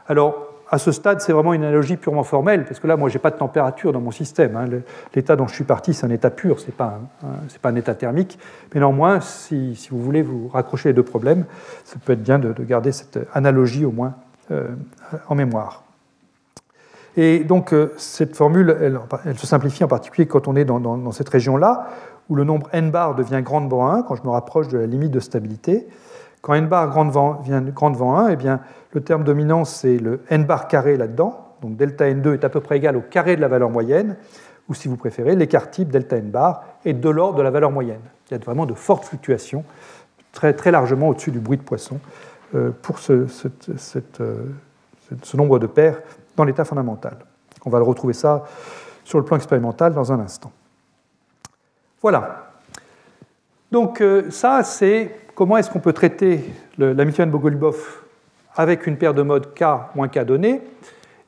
Alors, à ce stade, c'est vraiment une analogie purement formelle, parce que là, moi, je n'ai pas de température dans mon système. Hein. L'état dont je suis parti, c'est un état pur, ce n'est pas, pas, un état thermique. Mais néanmoins, si, si, vous voulez vous raccrocher les deux problèmes, ça peut être bien de, garder cette analogie au moins euh, en mémoire. Et donc, euh, cette formule, elle, se simplifie en particulier quand on est dans, cette région-là, où le nombre n bar devient grand devant 1 quand je me rapproche de la limite de stabilité. Quand n bar grand devant, vient grand devant 1, eh bien, le terme dominant, c'est le n bar carré là-dedans. Donc delta n2 est à peu près égal au carré de la valeur moyenne, ou si vous préférez, l'écart type delta n bar est de l'ordre de la valeur moyenne. Il y a vraiment de fortes fluctuations, très, très largement au-dessus du bruit de poisson, euh, pour euh, ce nombre de paires dans l'état fondamental. On va le retrouver ça sur le plan expérimental dans un instant. Voilà. Donc euh, ça, c'est comment est-ce qu'on peut traiter l'Hamiltonian Bogolubov avec une paire de modes K moins K donnée.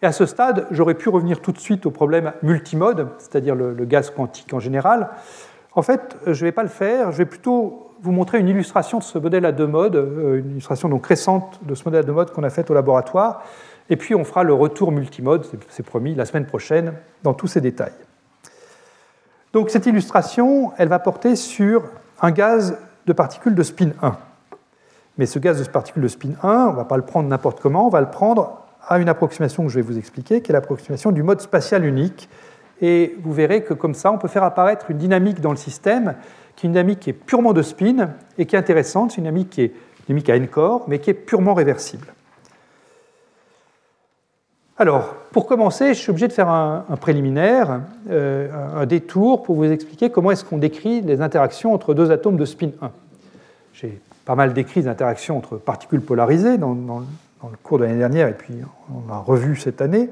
Et à ce stade, j'aurais pu revenir tout de suite au problème multimode, c'est-à-dire le, gaz quantique en général. En fait, je ne vais pas le faire, je vais plutôt vous montrer une illustration de ce modèle à deux modes, euh, une illustration donc récente de ce modèle à deux modes qu'on a fait au laboratoire, et puis on fera le retour multimode, c'est promis, la semaine prochaine, dans tous ces détails. Donc cette illustration, elle va porter sur un gaz de particules de spin 1. Mais ce gaz de particules de spin 1, on ne va pas le prendre n'importe comment, on va le prendre à une approximation que je vais vous expliquer, qui est l'approximation du mode spatial unique. Et vous verrez que comme ça, on peut faire apparaître une dynamique dans le système, qui est une dynamique qui est purement de spin et qui est intéressante. C'est une dynamique qui est une dynamique à n corps, mais qui est purement réversible. Alors, pour commencer, je suis obligé de faire un, préliminaire, euh, un détour pour vous expliquer comment est-ce qu'on décrit les interactions entre deux atomes de spin 1. J'ai pas mal décrit les interactions entre particules polarisées dans, dans le cours de l'année dernière et puis on a revu cette année.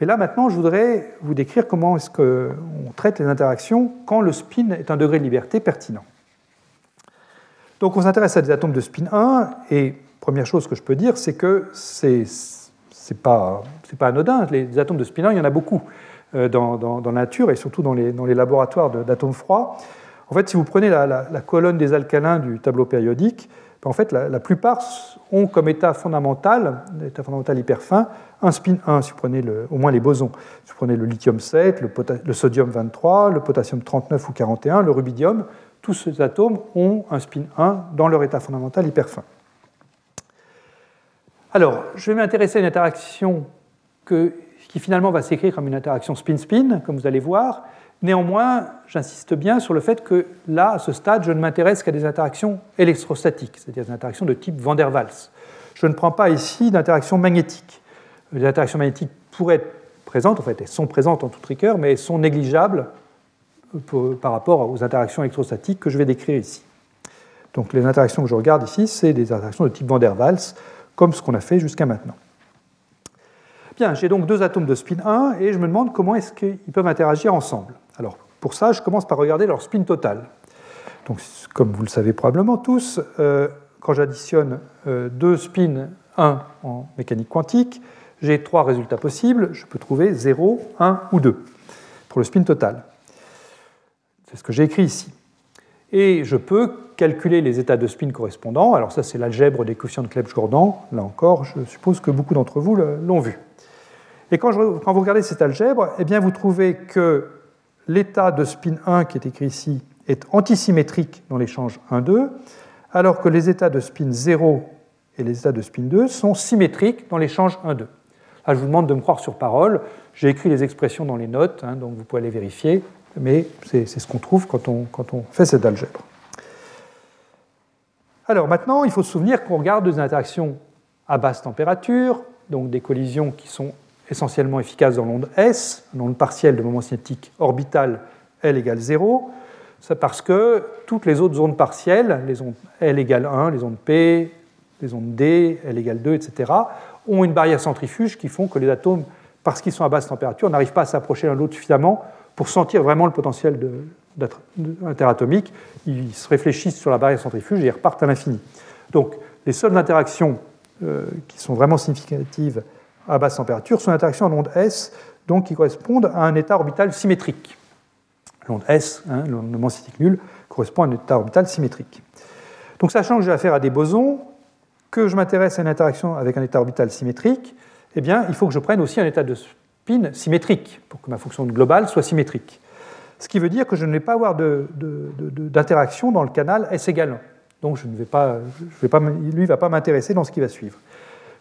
Mais là, maintenant, je voudrais vous décrire comment est-ce qu'on traite les interactions quand le spin est un degré de liberté pertinent. Donc, on s'intéresse à des atomes de spin 1, et première chose que je peux dire, c'est que c'est n'est pas, pas anodin. Les atomes de spin 1, il y en a beaucoup euh, dans, dans, la nature et surtout dans les, dans les laboratoires d'atomes froids. En fait, si vous prenez la, la, colonne des alcalins du tableau périodique, ben, en fait, la, plupart ont comme état fondamental, état fondamental hyper fin, un spin 1, si vous prenez au moins les bosons. Si vous prenez le lithium 7, le, sodium 23, le potassium 39 ou 41, le rubidium, tous ces atomes ont un spin 1 dans leur état fondamental hyper fin. Alors, je vais m'intéresser à une interaction qui finalement va s'écrire comme une interaction spin-spin, comme vous allez voir. Néanmoins, j'insiste bien sur le fait que là, à ce stade, je ne m'intéresse qu'à des interactions électrostatiques, c'est-à-dire des interactions de type van der Waals. Je ne prends pas ici d'interactions magnétiques. Les interactions magnétiques pourraient être présentes, en fait, elles sont présentes en toute rigueur, mais elles sont négligeables par rapport aux interactions électrostatiques que je vais décrire ici. Donc les interactions que je regarde ici, c'est des interactions de type van der Waals, comme ce qu'on a fait jusqu'à maintenant. Bien, j'ai donc deux atomes de spin 1 et je me demande comment est-ce qu'ils peuvent interagir ensemble. Alors, pour ça, je commence par regarder leur spin total. Donc, comme vous le savez probablement tous, euh, quand j'additionne euh, deux spins 1 en mécanique quantique, j'ai trois résultats possibles. Je peux trouver 0, 1 ou 2 pour le spin total. C'est ce que j'ai écrit ici. Et je peux calculer les états de spin correspondants. Alors ça, c'est l'algèbre des coefficients de Clebsch-Gordan. Là encore, je suppose que beaucoup d'entre vous l'ont vu. Et quand, quand, vous regardez cette algèbre, eh bien, vous trouvez que l'état de spin 1 qui est écrit ici est antisymétrique dans l'échange 1-2, alors que les états de spin 0 et les états de spin 2 sont symétriques dans l'échange 1-2. Là, je vous demande de me croire sur parole. J'ai écrit les expressions dans les notes, hein, donc vous pouvez les vérifier, mais c'est ce qu'on trouve quand on fait cette algèbre. Alors maintenant, il faut se souvenir qu'on regarde des interactions à basse température, donc des collisions qui sont essentiellement efficaces dans l'onde S, l'onde partielle de moment cinétique orbital L égale 0, c'est parce que toutes les autres ondes partielles, les ondes L égale 1, les ondes P, les ondes D, L égale 2, etc., ont une barrière centrifuge qui font que les atomes, parce qu'ils sont à basse température, n'arrivent pas à s'approcher l'un de l'autre suffisamment pour sentir vraiment le potentiel interatomique. Ils se réfléchissent sur la barrière centrifuge et ils repartent à l'infini. Donc les seules interactions euh, qui sont vraiment significatives à basse température sont des interactions en onde S, donc qui correspondent à un état orbital symétrique. L'onde S, hein, l'onde moment cinétique nul, correspond à un état orbital symétrique. Donc sachant que j'ai affaire à des bosons, que je m'intéresse à une interaction avec un état orbital symétrique, eh bien, il faut que je prenne aussi un état de spin symétrique pour que ma fonction globale soit symétrique. Ce qui veut dire que je ne vais pas avoir d'interaction dans le canal S égale 1. Donc je ne vais pas, je vais pas, lui ne va pas m'intéresser dans ce qui va suivre.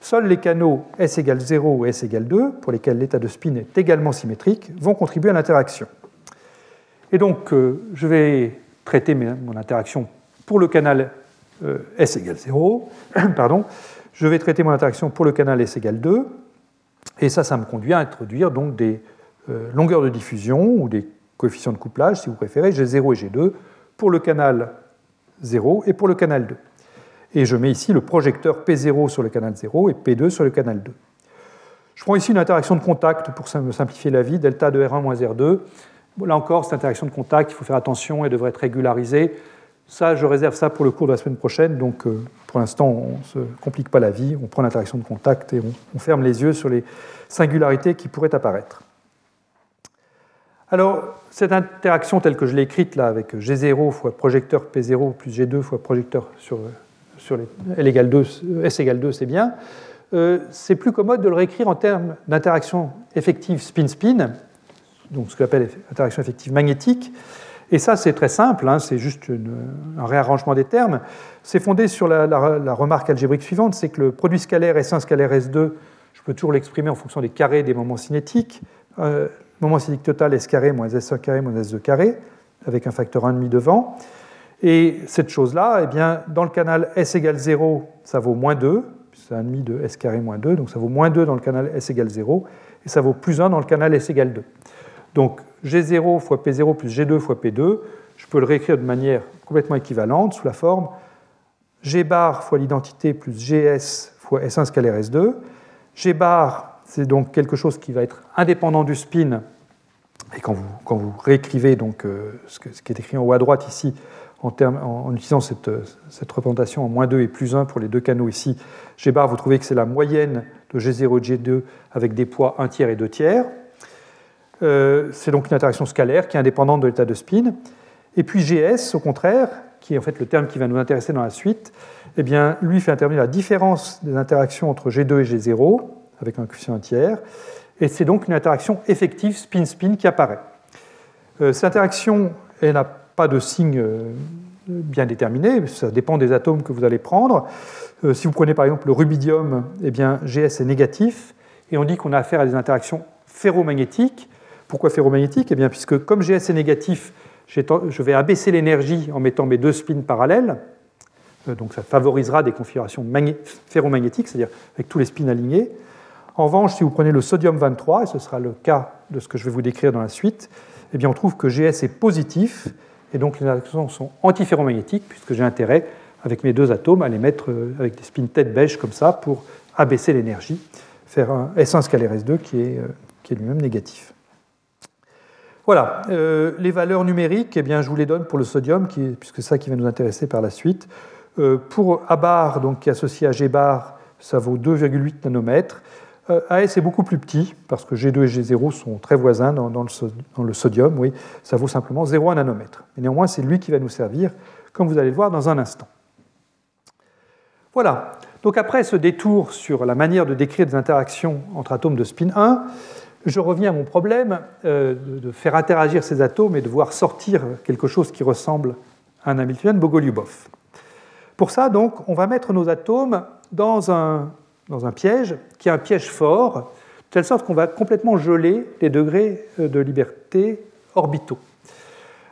Seuls les canaux S égale 0 ou S égale 2, pour lesquels l'état de spin est également symétrique, vont contribuer à l'interaction. Et donc, euh, je vais traiter mon interaction pour le canal euh, S égale 0, pardon, je vais traiter mon interaction pour le canal S égale 2, et ça, ça me conduit à introduire donc des euh, longueurs de diffusion ou des coefficients de couplage, si vous préférez, G0 et G2, pour le canal 0 et pour le canal 2. Et je mets ici le projecteur P0 sur le canal 0 et P2 sur le canal 2. Je prends ici une interaction de contact pour simplifier la vie, delta de R1 moins R2. Là encore, cette interaction de contact, il faut faire attention, elle devrait être régularisée. Ça, je réserve ça pour le cours de la semaine prochaine. Donc, euh, pour l'instant, on ne se complique pas la vie. On prend l'interaction de contact et on, ferme les yeux sur les singularités qui pourraient apparaître. Alors, cette interaction telle que je l'ai écrite là, avec G0 fois projecteur P0 plus G2 fois projecteur sur, sur les L égale 2, S égale 2, c'est bien. Euh, c'est plus commode de le réécrire en termes d'interaction effective spin-spin, donc ce qu'on appelle interaction effective magnétique. Et ça, c'est très simple, hein, c'est juste un réarrangement des termes. C'est fondé sur la, remarque algébrique suivante, c'est que le produit scalaire S1 scalaire S2, je peux toujours l'exprimer en fonction des carrés des moments cinétiques. Euh, moment cinétique total S carré moins S1 carré moins S2 carré, avec un facteur 1,5 devant. Et cette chose-là, eh dans le canal S égale 0, ça vaut moins 2, c'est 1,5 de S carré moins 2, donc ça vaut moins 2 dans le canal S égale 0, et ça vaut plus 1 dans le canal S égale 2. Donc G0 fois P0 plus G2 fois P2, je peux le réécrire de manière complètement équivalente sous la forme G bar fois l'identité plus GS fois S1 scalaire S2. G bar, c'est donc quelque chose qui va être indépendant du spin. Et quand vous, quand vous réécrivez donc, euh, ce, qui est écrit en haut à droite ici, en, utilisant cette, cette, représentation en moins 2 et plus 1 pour les deux canaux ici, G bar, vous trouvez que c'est la moyenne de G0 et G2 avec des poids 1 tiers et 2 tiers. Euh, c'est donc une interaction scalaire qui est indépendante de l'état de spin. Et puis GS, au contraire, qui est en fait le terme qui va nous intéresser dans la suite, eh bien, lui fait intervenir la différence des interactions entre G2 et G0 avec un coefficient tiers, et c'est donc une interaction effective spin-spin qui apparaît. Euh, cette interaction, elle n'a pas de signe euh, bien déterminé, ça dépend des atomes que vous allez prendre. si vous prenez par exemple le rubidium, eh bien, GS est négatif, et on dit qu'on a affaire à des interactions ferromagnétiques, pourquoi ferromagnétique Eh bien, puisque comme GS est négatif, je vais abaisser l'énergie en mettant mes deux spins parallèles. Euh, donc ça favorisera des configurations ferromagnétiques, c'est-à-dire avec tous les spins alignés. En revanche, si vous prenez le sodium 23, et ce sera le cas de ce que je vais vous décrire dans la suite, eh bien on trouve que GS est positif, et donc les interactions sont antiferromagnétiques, puisque j'ai intérêt, avec mes deux atomes, à les mettre euh, avec des spins tête beige comme ça, pour abaisser l'énergie, faire un S1 scalaire S2 qui est, euh, qui est lui-même négatif. Voilà, euh, les valeurs numériques, eh bien, je vous les donne pour le sodium, puisque c'est ça qui va nous intéresser par la suite. Pour A bar, donc, qui est associé à G bar, ça vaut 2,8 nanomètres. Euh, AS est beaucoup plus petit, parce que G2 et G0 sont très voisins dans, le, sodium, oui, ça vaut simplement 0,1 nanomètre. Mais néanmoins, c'est lui qui va nous servir, comme vous allez le voir dans un instant. Voilà, donc après ce détour sur la manière de décrire des interactions entre atomes de spin 1, je reviens à mon problème euh, de faire interagir ces atomes et de voir sortir quelque chose qui ressemble à un Hamiltonien Bogoliubov. Pour ça, donc, on va mettre nos atomes dans un, dans un piège qui est un piège fort, de telle sorte qu'on va complètement geler les degrés euh, de liberté orbitaux.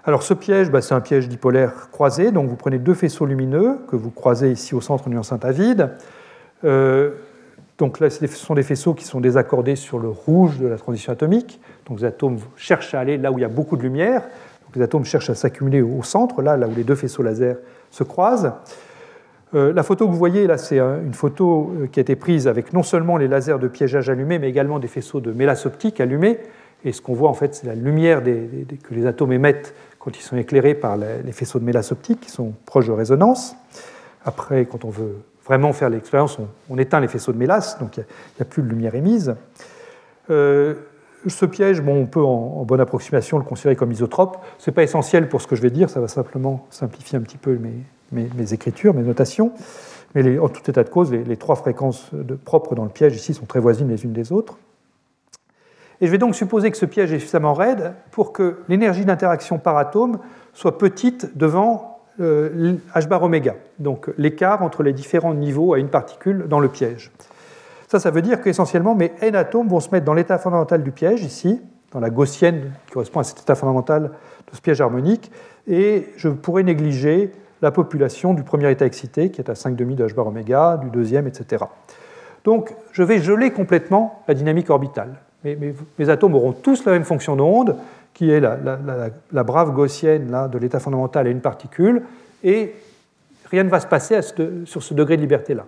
Alors ce piège, bah, c'est un piège dipolaire croisé, donc vous prenez deux faisceaux lumineux que vous croisez ici au centre d'une enceinte à vide. Euh, donc là, ce sont des faisceaux qui sont désaccordés sur le rouge de la transition atomique. Donc les atomes cherchent à aller là où il y a beaucoup de lumière. Donc les atomes cherchent à s'accumuler au centre, là, là où les deux faisceaux laser se croisent. Euh, la photo que vous voyez là, c'est une photo euh, qui a été prise avec non seulement les lasers de piégeage allumés, mais également des faisceaux de mélasse optique allumés. Et ce qu'on voit en fait, c'est la lumière que les atomes émettent quand ils sont éclairés par les, faisceaux de mélasse optique qui sont proches de résonance. Après, quand on veut vraiment faire l'expérience, on, éteint les faisceaux de mélasse, donc il n'y a, plus de lumière émise. Euh, ce piège, bon, on peut en, bonne approximation le considérer comme isotrope. Ce n'est pas essentiel pour ce que je vais dire, ça va simplement simplifier un petit peu mes, mes, écritures, mes notations. Mais en tout état de cause, les, trois fréquences de, propres dans le piège ici sont très voisines les unes des autres. Et je vais donc supposer que ce piège est suffisamment raide pour que l'énergie d'interaction par atome soit petite devant euh, h bar oméga, donc l'écart entre les différents niveaux à une particule dans le piège. Ça, ça veut dire qu'essentiellement, mes n atomes vont se mettre dans l'état fondamental du piège, ici, dans la gaussienne qui correspond à cet état fondamental de ce piège harmonique, et je pourrais négliger la population du premier état excité, qui est à 5,5 de h bar oméga, du deuxième, etc. Donc, je vais geler complètement la dynamique orbitale. mes atomes auront tous la même fonction d'onde, qui est la, brave gaussienne là, de l'état fondamental à une particule, et rien ne va se passer sur ce degré de liberté-là.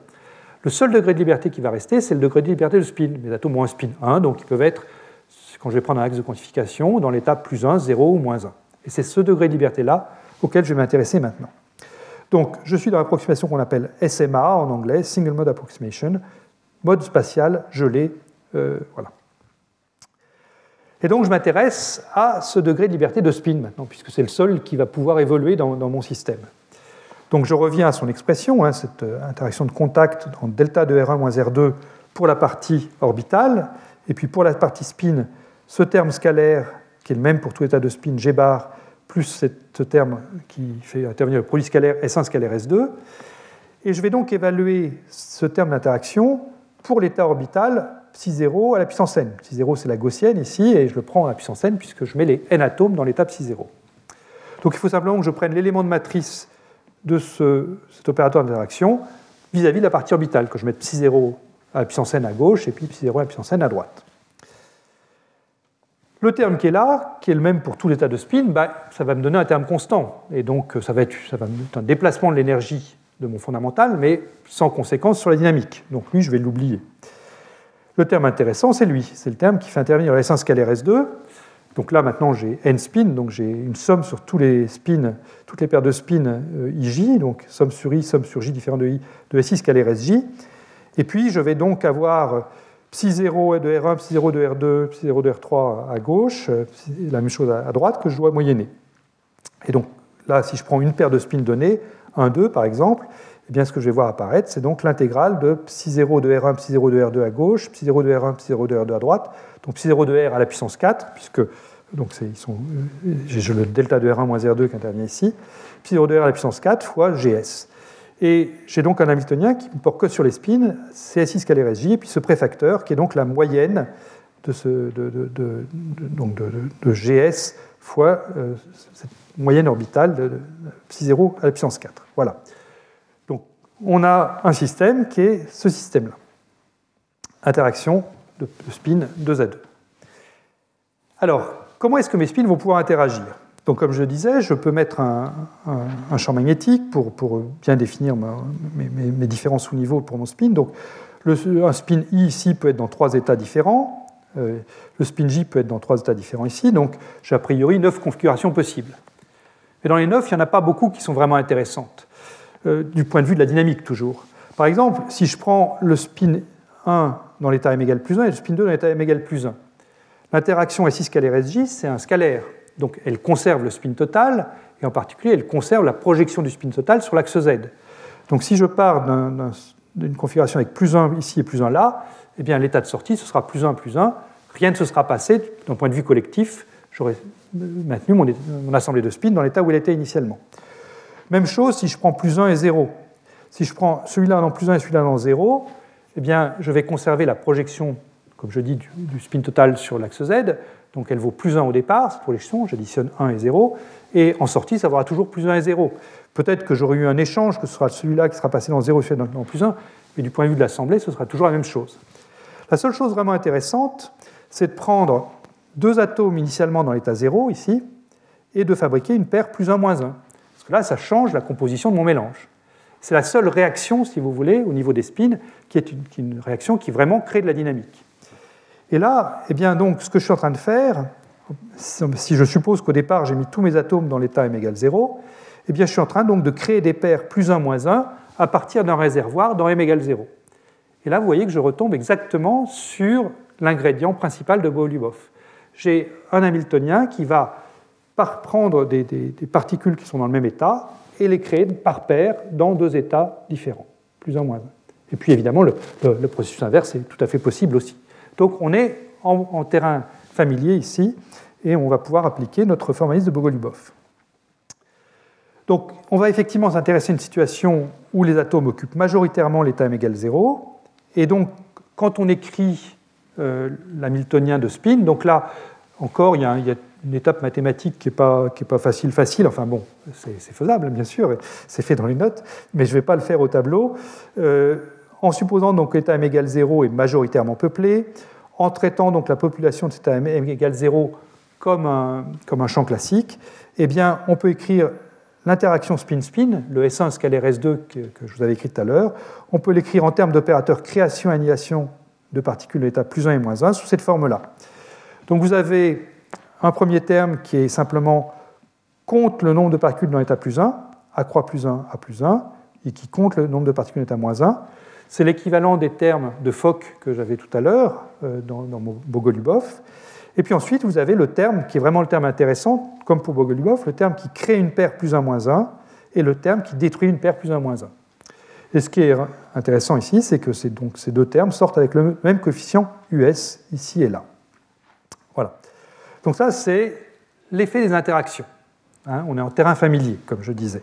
Le seul degré de liberté qui va rester, c'est le degré de liberté de spin. Les atomes ont un spin 1, donc ils peuvent être, quand je vais prendre un axe de quantification, dans l'état plus 1, 0 ou moins 1. Et c'est ce degré de liberté-là auquel je vais m'intéresser maintenant. Donc, je suis dans l'approximation qu'on appelle SMA en anglais, Single Mode Approximation, mode spatial gelé. Euh, voilà. Et donc je m'intéresse à ce degré de liberté de spin maintenant, puisque c'est le seul qui va pouvoir évoluer dans, mon système. Donc je reviens à son expression, hein, cette euh, interaction de contact en delta de R1 moins R2 pour la partie orbitale, et puis pour la partie spin, ce terme scalaire, qui est le même pour tout état de spin, G bar, plus ce terme qui fait intervenir le produit scalaire S1 scalaire S2. Et je vais donc évaluer ce terme d'interaction pour l'état orbital psi 0 à la puissance n. Psi 0, c'est la gaussienne ici, et je le prends à la puissance n puisque je mets les n atomes dans l'état psi 0. Donc il faut simplement que je prenne l'élément de matrice de cet opérateur d'interaction, vis-à-vis de la partie orbitale, que je mette psi 0 à la puissance n à gauche et puis psi 0 à la puissance n à droite. Le terme qui est là, qui est le même pour tout l'état de spin, bah, ça va me donner un terme constant. Et donc ça va, être, ça un déplacement de l'énergie de mon fondamental, mais sans conséquence sur la dynamique. Donc lui, je vais l'oublier. Le terme intéressant, c'est lui. C'est le terme qui fait intervenir S1 scalaire S2. Donc là, maintenant, j'ai n spin, donc j'ai une somme sur tous les spins, toutes les paires de spins euh, IJ, donc somme sur I, somme sur J différent de I, de SI scalaire SJ. Et puis, je vais donc avoir psi 0 de R1, psi 0 de R2, psi 0 de R3 à gauche, euh, la même chose à droite que je dois moyenner. Et donc là, si je prends une paire de spins donnés, 1, 2 par exemple, eh ce que je vais voir apparaître, c'est donc l'intégrale de psi 0 de R1, psi 0 de R2 à gauche, psi 0 de R1, psi 0 de R2 à droite, donc psi 0 de R à la puissance 4, puisque euh, j'ai le delta de R1 moins R2 qui intervient ici, psi 0 de R à la puissance 4 fois GS. Et j'ai donc un Hamiltonien qui ne porte que sur les spins, CSI scalaire SJ, et puis ce préfacteur qui est donc la moyenne de GS fois euh, cette moyenne orbitale de, psi 0 à la puissance 4. Voilà. Donc on a un système qui est ce système-là. Interaction de, spin 2 à 2. Alors, comment est-ce que mes spins vont pouvoir interagir? Donc, comme je disais, je peux mettre un, champ magnétique pour, bien définir mes, différents sous-niveaux pour mon spin. Donc, le, un spin I ici peut être dans trois états différents. Euh, le spin J peut être dans trois états différents ici. Donc, j'ai a priori neuf configurations possibles. Mais dans les neuf, il n'y en a pas beaucoup qui sont vraiment intéressantes, euh, du point de vue de la dynamique toujours. Par exemple, si je prends le spin 1 dans l'état m égale plus 1 et le spin 2 dans l'état m égale plus 1, l'interaction SI scalaire SJ, c'est un scalaire. Donc elle conserve le spin total, et en particulier elle conserve la projection du spin total sur l'axe Z. Donc si je pars d'une configuration avec plus 1 ici et plus 1 là, eh bien l'état de sortie ce sera plus 1 plus 1. Rien ne se sera passé d'un point de vue collectif. J'aurais maintenu mon, assemblée de spin dans l'état où elle était initialement. Même chose si je prends plus 1 et 0. Si je prends celui-là dans plus 1 et celui-là dans 0, eh bien, je vais conserver la projection, comme je dis, du spin total sur l'axe Z. Donc elle vaut plus 1 au départ, cette projection, j'additionne 1 et 0, et en sortie, ça vaudra toujours plus 1 et 0. Peut-être que j'aurai eu un échange, que ce sera celui-là qui sera passé dans 0 et dans plus 1, mais du point de vue de l'assemblée, ce sera toujours la même chose. La seule chose vraiment intéressante, c'est de prendre deux atomes initialement dans l'état 0, ici, et de fabriquer une paire plus 1 moins 1. Parce que là, ça change la composition de mon mélange. C'est la seule réaction, si vous voulez, au niveau des spins, qui est une réaction qui vraiment crée de la dynamique. Et là, eh bien, donc, ce que je suis en train de faire, si je suppose qu'au départ j'ai mis tous mes atomes dans l'état m égale 0, eh bien, je suis en train donc de créer des paires plus 1 moins 1 à partir d'un réservoir dans m égale 0. Et là, vous voyez que je retombe exactement sur l'ingrédient principal de Golubov. J'ai un Hamiltonien qui va prendre des, particules qui sont dans le même état et les créer par paire dans deux états différents, plus 1 moins 1. Et puis évidemment, le processus inverse est tout à fait possible aussi. Donc on est en, terrain familier ici, et on va pouvoir appliquer notre formalisme de Bogolubov. Donc on va effectivement s'intéresser à une situation où les atomes occupent majoritairement l'état m égale 0, et donc quand on écrit euh, l'hamiltonien de spin, donc là encore il y a, une étape mathématique qui n'est pas, pas, facile, facile, enfin bon, c'est faisable bien sûr, c'est fait dans les notes, mais je ne vais pas le faire au tableau. Euh, en supposant donc que l'état m égale 0 est majoritairement peuplé, en traitant donc la population de cet m égale 0 comme un, comme un champ classique, eh bien, on peut écrire l'interaction spin-spin, le S1 scalaire S2 que, je vous avais écrit tout à l'heure, on peut l'écrire en termes d'opérateur création-annihilation de particules de l'état plus 1 et moins 1 sous cette forme-là. Donc vous avez un premier terme qui est simplement compte le nombre de particules dans l'état plus 1, accroît plus 1 à plus 1, et qui compte le nombre de particules dans l'état moins 1. C'est l'équivalent des termes de Fock que j'avais tout à l'heure euh, dans, mon Bogolubov. Et puis ensuite, vous avez le terme qui est vraiment le terme intéressant, comme pour Bogolubov, le terme qui crée une paire plus 1 moins 1 et le terme qui détruit une paire plus 1 moins 1. Et ce qui est intéressant ici, c'est que donc ces deux termes sortent avec le même coefficient US ici et là. Voilà. Donc ça, c'est l'effet des interactions. Hein. on est en terrain familier, comme je disais.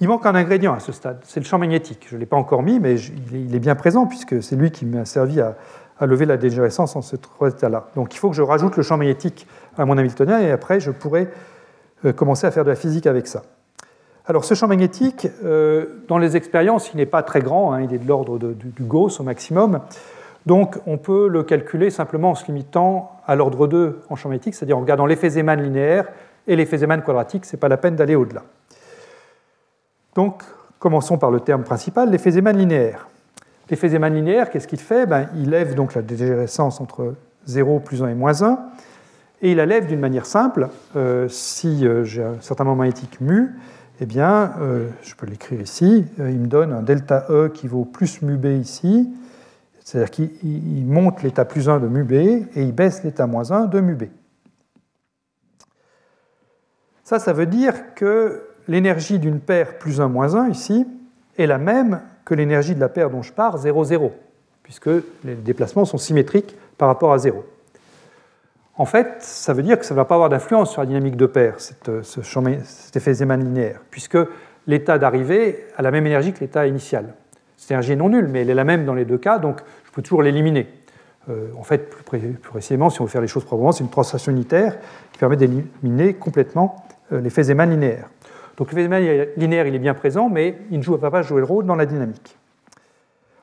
Il manque un ingrédient à ce stade, c'est le champ magnétique. Je ne l'ai pas encore mis, mais il est bien présent puisque c'est lui qui m'a servi à, lever la dégénérescence en ce trois états-là. Donc il faut que je rajoute le champ magnétique à mon Hamiltonien et après je pourrai euh, commencer à faire de la physique avec ça. Alors ce champ magnétique, euh, dans les expériences, il n'est pas très grand, hein, il est de l'ordre du, Gauss au maximum. Donc on peut le calculer simplement en se limitant à l'ordre 2 en champ magnétique, c'est-à-dire en regardant l'effet Zeeman linéaire et l'effet Zeeman quadratique, ce n'est pas la peine d'aller au-delà. Donc commençons par le terme principal, l'effet Zeeman linéaire. L'effet Zeeman linéaire, qu'est-ce qu'il fait? Ben, Il lève donc la dégénérescence entre 0, plus 1 et moins 1, et il la lève d'une manière simple. Euh, si euh, j'ai un certain moment magnétique mu, eh bien, euh, je peux l'écrire ici, il me donne un delta E qui vaut plus mu B ici, c'est-à-dire qu'il monte l'état plus 1 de mu B et il baisse l'état moins 1 de mu B. Ça, ça veut dire que l'énergie d'une paire plus 1 moins 1 ici est la même que l'énergie de la paire dont je pars, 0, 0, puisque les déplacements sont symétriques par rapport à 0. En fait, ça veut dire que ça ne va pas avoir d'influence sur la dynamique de paire, euh, ce cet effet Zeeman linéaire, puisque l'état d'arrivée a la même énergie que l'état initial. Cette énergie est non nulle, mais elle est la même dans les deux cas, donc je peux toujours l'éliminer. Euh, en fait, plus, précisément, si on veut faire les choses proprement, c'est une translation unitaire qui permet d'éliminer complètement euh, l'effet Zeeman linéaire. Donc l'effet Zeeman linéaire, il est bien présent, mais il ne va pas jouer le rôle dans la dynamique.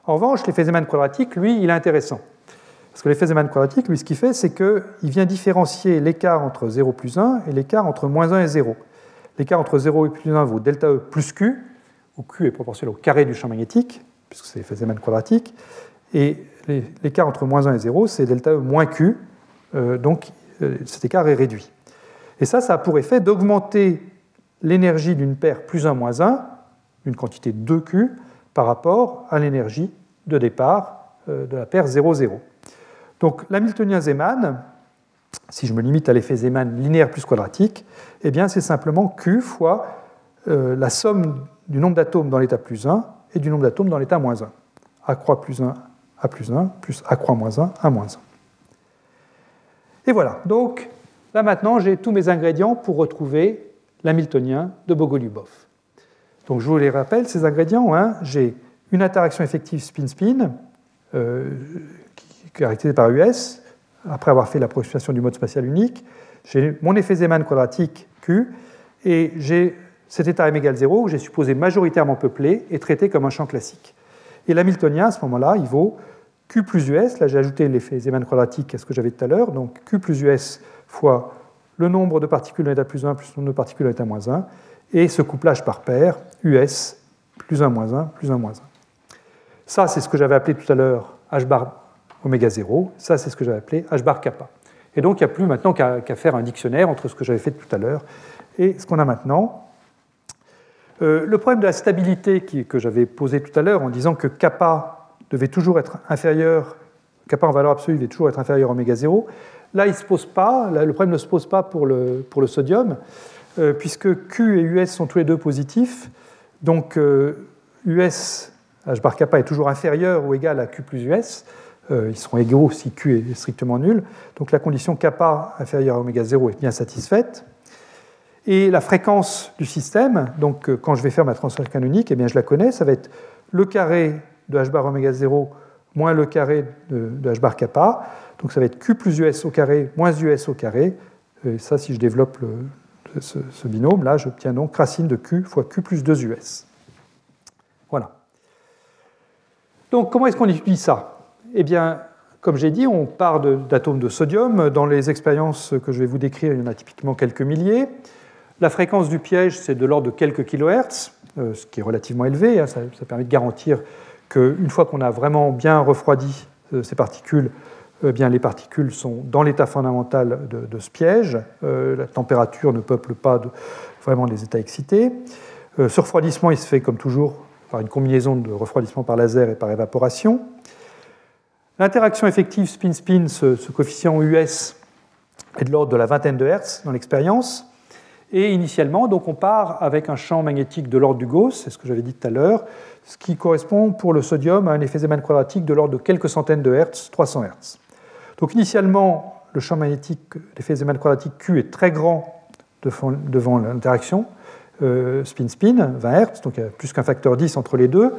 En revanche, Zeeman quadratique, lui, il est intéressant. Parce que Zeeman quadratique, lui, ce qu'il fait, c'est qu'il vient différencier l'écart entre 0 plus 1 et l'écart entre moins 1 et 0. L'écart entre 0 et plus 1 vaut delta E plus Q, où Q est proportionnel au carré du champ magnétique, puisque c'est Zeeman quadratique. Et l'écart entre moins 1 et 0, c'est delta E moins Q, euh, donc euh, cet écart est réduit. Et ça, ça a pour effet d'augmenter l'énergie d'une paire plus 1 moins 1, une quantité 2Q, par rapport à l'énergie de départ euh, de la paire 0, 0. Donc l'Hamiltonien Zeeman, si je me limite à l'effet Zeeman linéaire plus quadratique, eh bien c'est simplement Q fois euh, la somme du nombre d'atomes dans l'état plus 1 et du nombre d'atomes dans l'état moins 1. A croix plus 1, A plus 1, plus A croix moins 1, A moins 1. Et voilà, donc là maintenant j'ai tous mes ingrédients pour retrouver l'Hamiltonien de Bogoliubov. Donc je vous les rappelle, ces ingrédients, hein, j'ai une interaction effective spin-spin, euh, caractérisé par US, après avoir fait l'approximation du mode spatial unique. J'ai mon effet Zeeman quadratique Q, et j'ai cet état m égale 0 que j'ai supposé majoritairement peuplé et traité comme un champ classique. Et l'hamiltonien, à ce moment-là, il vaut Q plus US, là j'ai ajouté l'effet Zeeman quadratique à ce que j'avais tout à l'heure, donc Q plus US fois le nombre de particules en état plus 1 plus le nombre de particules en état moins 1, et ce couplage par paire, US plus 1 moins 1 plus 1 moins 1. Ça, c'est ce que j'avais appelé tout à l'heure H bar oméga 0. Ça, c'est ce que j'avais appelé h bar kappa. Et donc, il n'y a plus maintenant qu'à faire un dictionnaire entre ce que j'avais fait tout à l'heure et ce qu'on a maintenant. Euh, le problème de la stabilité que j'avais posé tout à l'heure en disant que kappa devait toujours être inférieur, kappa en valeur absolue devait toujours être inférieur à oméga 0, là, il se pose pas, le problème ne se pose pas pour le, sodium, euh, puisque Q et US sont tous les deux positifs. Donc, US, euh, h bar kappa est toujours inférieur ou égal à Q plus US. Euh, ils seront égaux si Q est strictement nul. Donc la condition kappa inférieure à oméga 0 est bien satisfaite. Et la fréquence du système, donc quand je vais faire ma transformation canonique, eh bien, je la connais, ça va être le carré de h bar oméga 0 moins le carré de, h bar kappa. Donc ça va être Q plus US au carré moins US au carré. Et ça, si je développe ce, binôme, là, j'obtiens donc racine de Q fois Q plus 2 US. Voilà. Donc comment est-ce qu'on étudie ça? Eh bien, comme j'ai dit, on part d'atomes de, sodium. Dans les expériences que je vais vous décrire, il y en a typiquement quelques milliers. La fréquence du piège, c'est de l'ordre de quelques kilohertz, euh, ce qui est relativement élevé. Hein. ça, permet de garantir qu'une fois qu'on a vraiment bien refroidi euh, ces particules, eh bien, les particules sont dans l'état fondamental de, ce piège. Euh, la température ne peuple pas vraiment les états excités. ce refroidissement, il se fait comme toujours par une combinaison de refroidissement par laser et par évaporation. L'interaction effective spin-spin, ce, coefficient US, est de l'ordre de la vingtaine de Hertz dans l'expérience. Et initialement, donc, on part avec un champ magnétique de l'ordre du Gauss, c'est ce que j'avais dit tout à l'heure, ce qui correspond pour le sodium à un effet Zeeman quadratique de l'ordre de quelques centaines de Hertz, 300 Hertz. Donc initialement, le champ magnétique, l'effet Zeeman quadratique Q est très grand devant l'interaction euh, spin-spin, 20 Hertz, donc il y a plus qu'un facteur 10 entre les deux.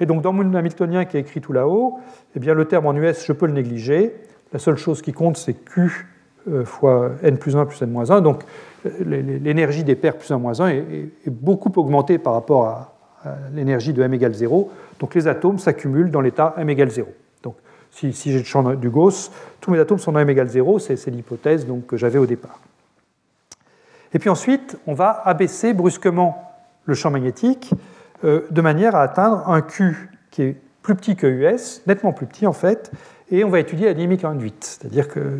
Et donc dans mon Hamiltonien qui est écrit tout là-haut, eh le terme en US, je peux le négliger. La seule chose qui compte, c'est Q fois n plus 1 plus n moins 1. Donc l'énergie des paires plus 1 moins 1 est, beaucoup augmentée par rapport à, l'énergie de m égale 0. Donc les atomes s'accumulent dans l'état m égale 0. Si, j'ai le champ du Gauss, tous mes atomes sont dans m égale 0, c'est l'hypothèse que j'avais au départ. Et puis ensuite, on va abaisser brusquement le champ magnétique euh, de manière à atteindre un Q qui est plus petit que US, nettement plus petit en fait, et on va étudier la dynamique induite. C'est-à-dire que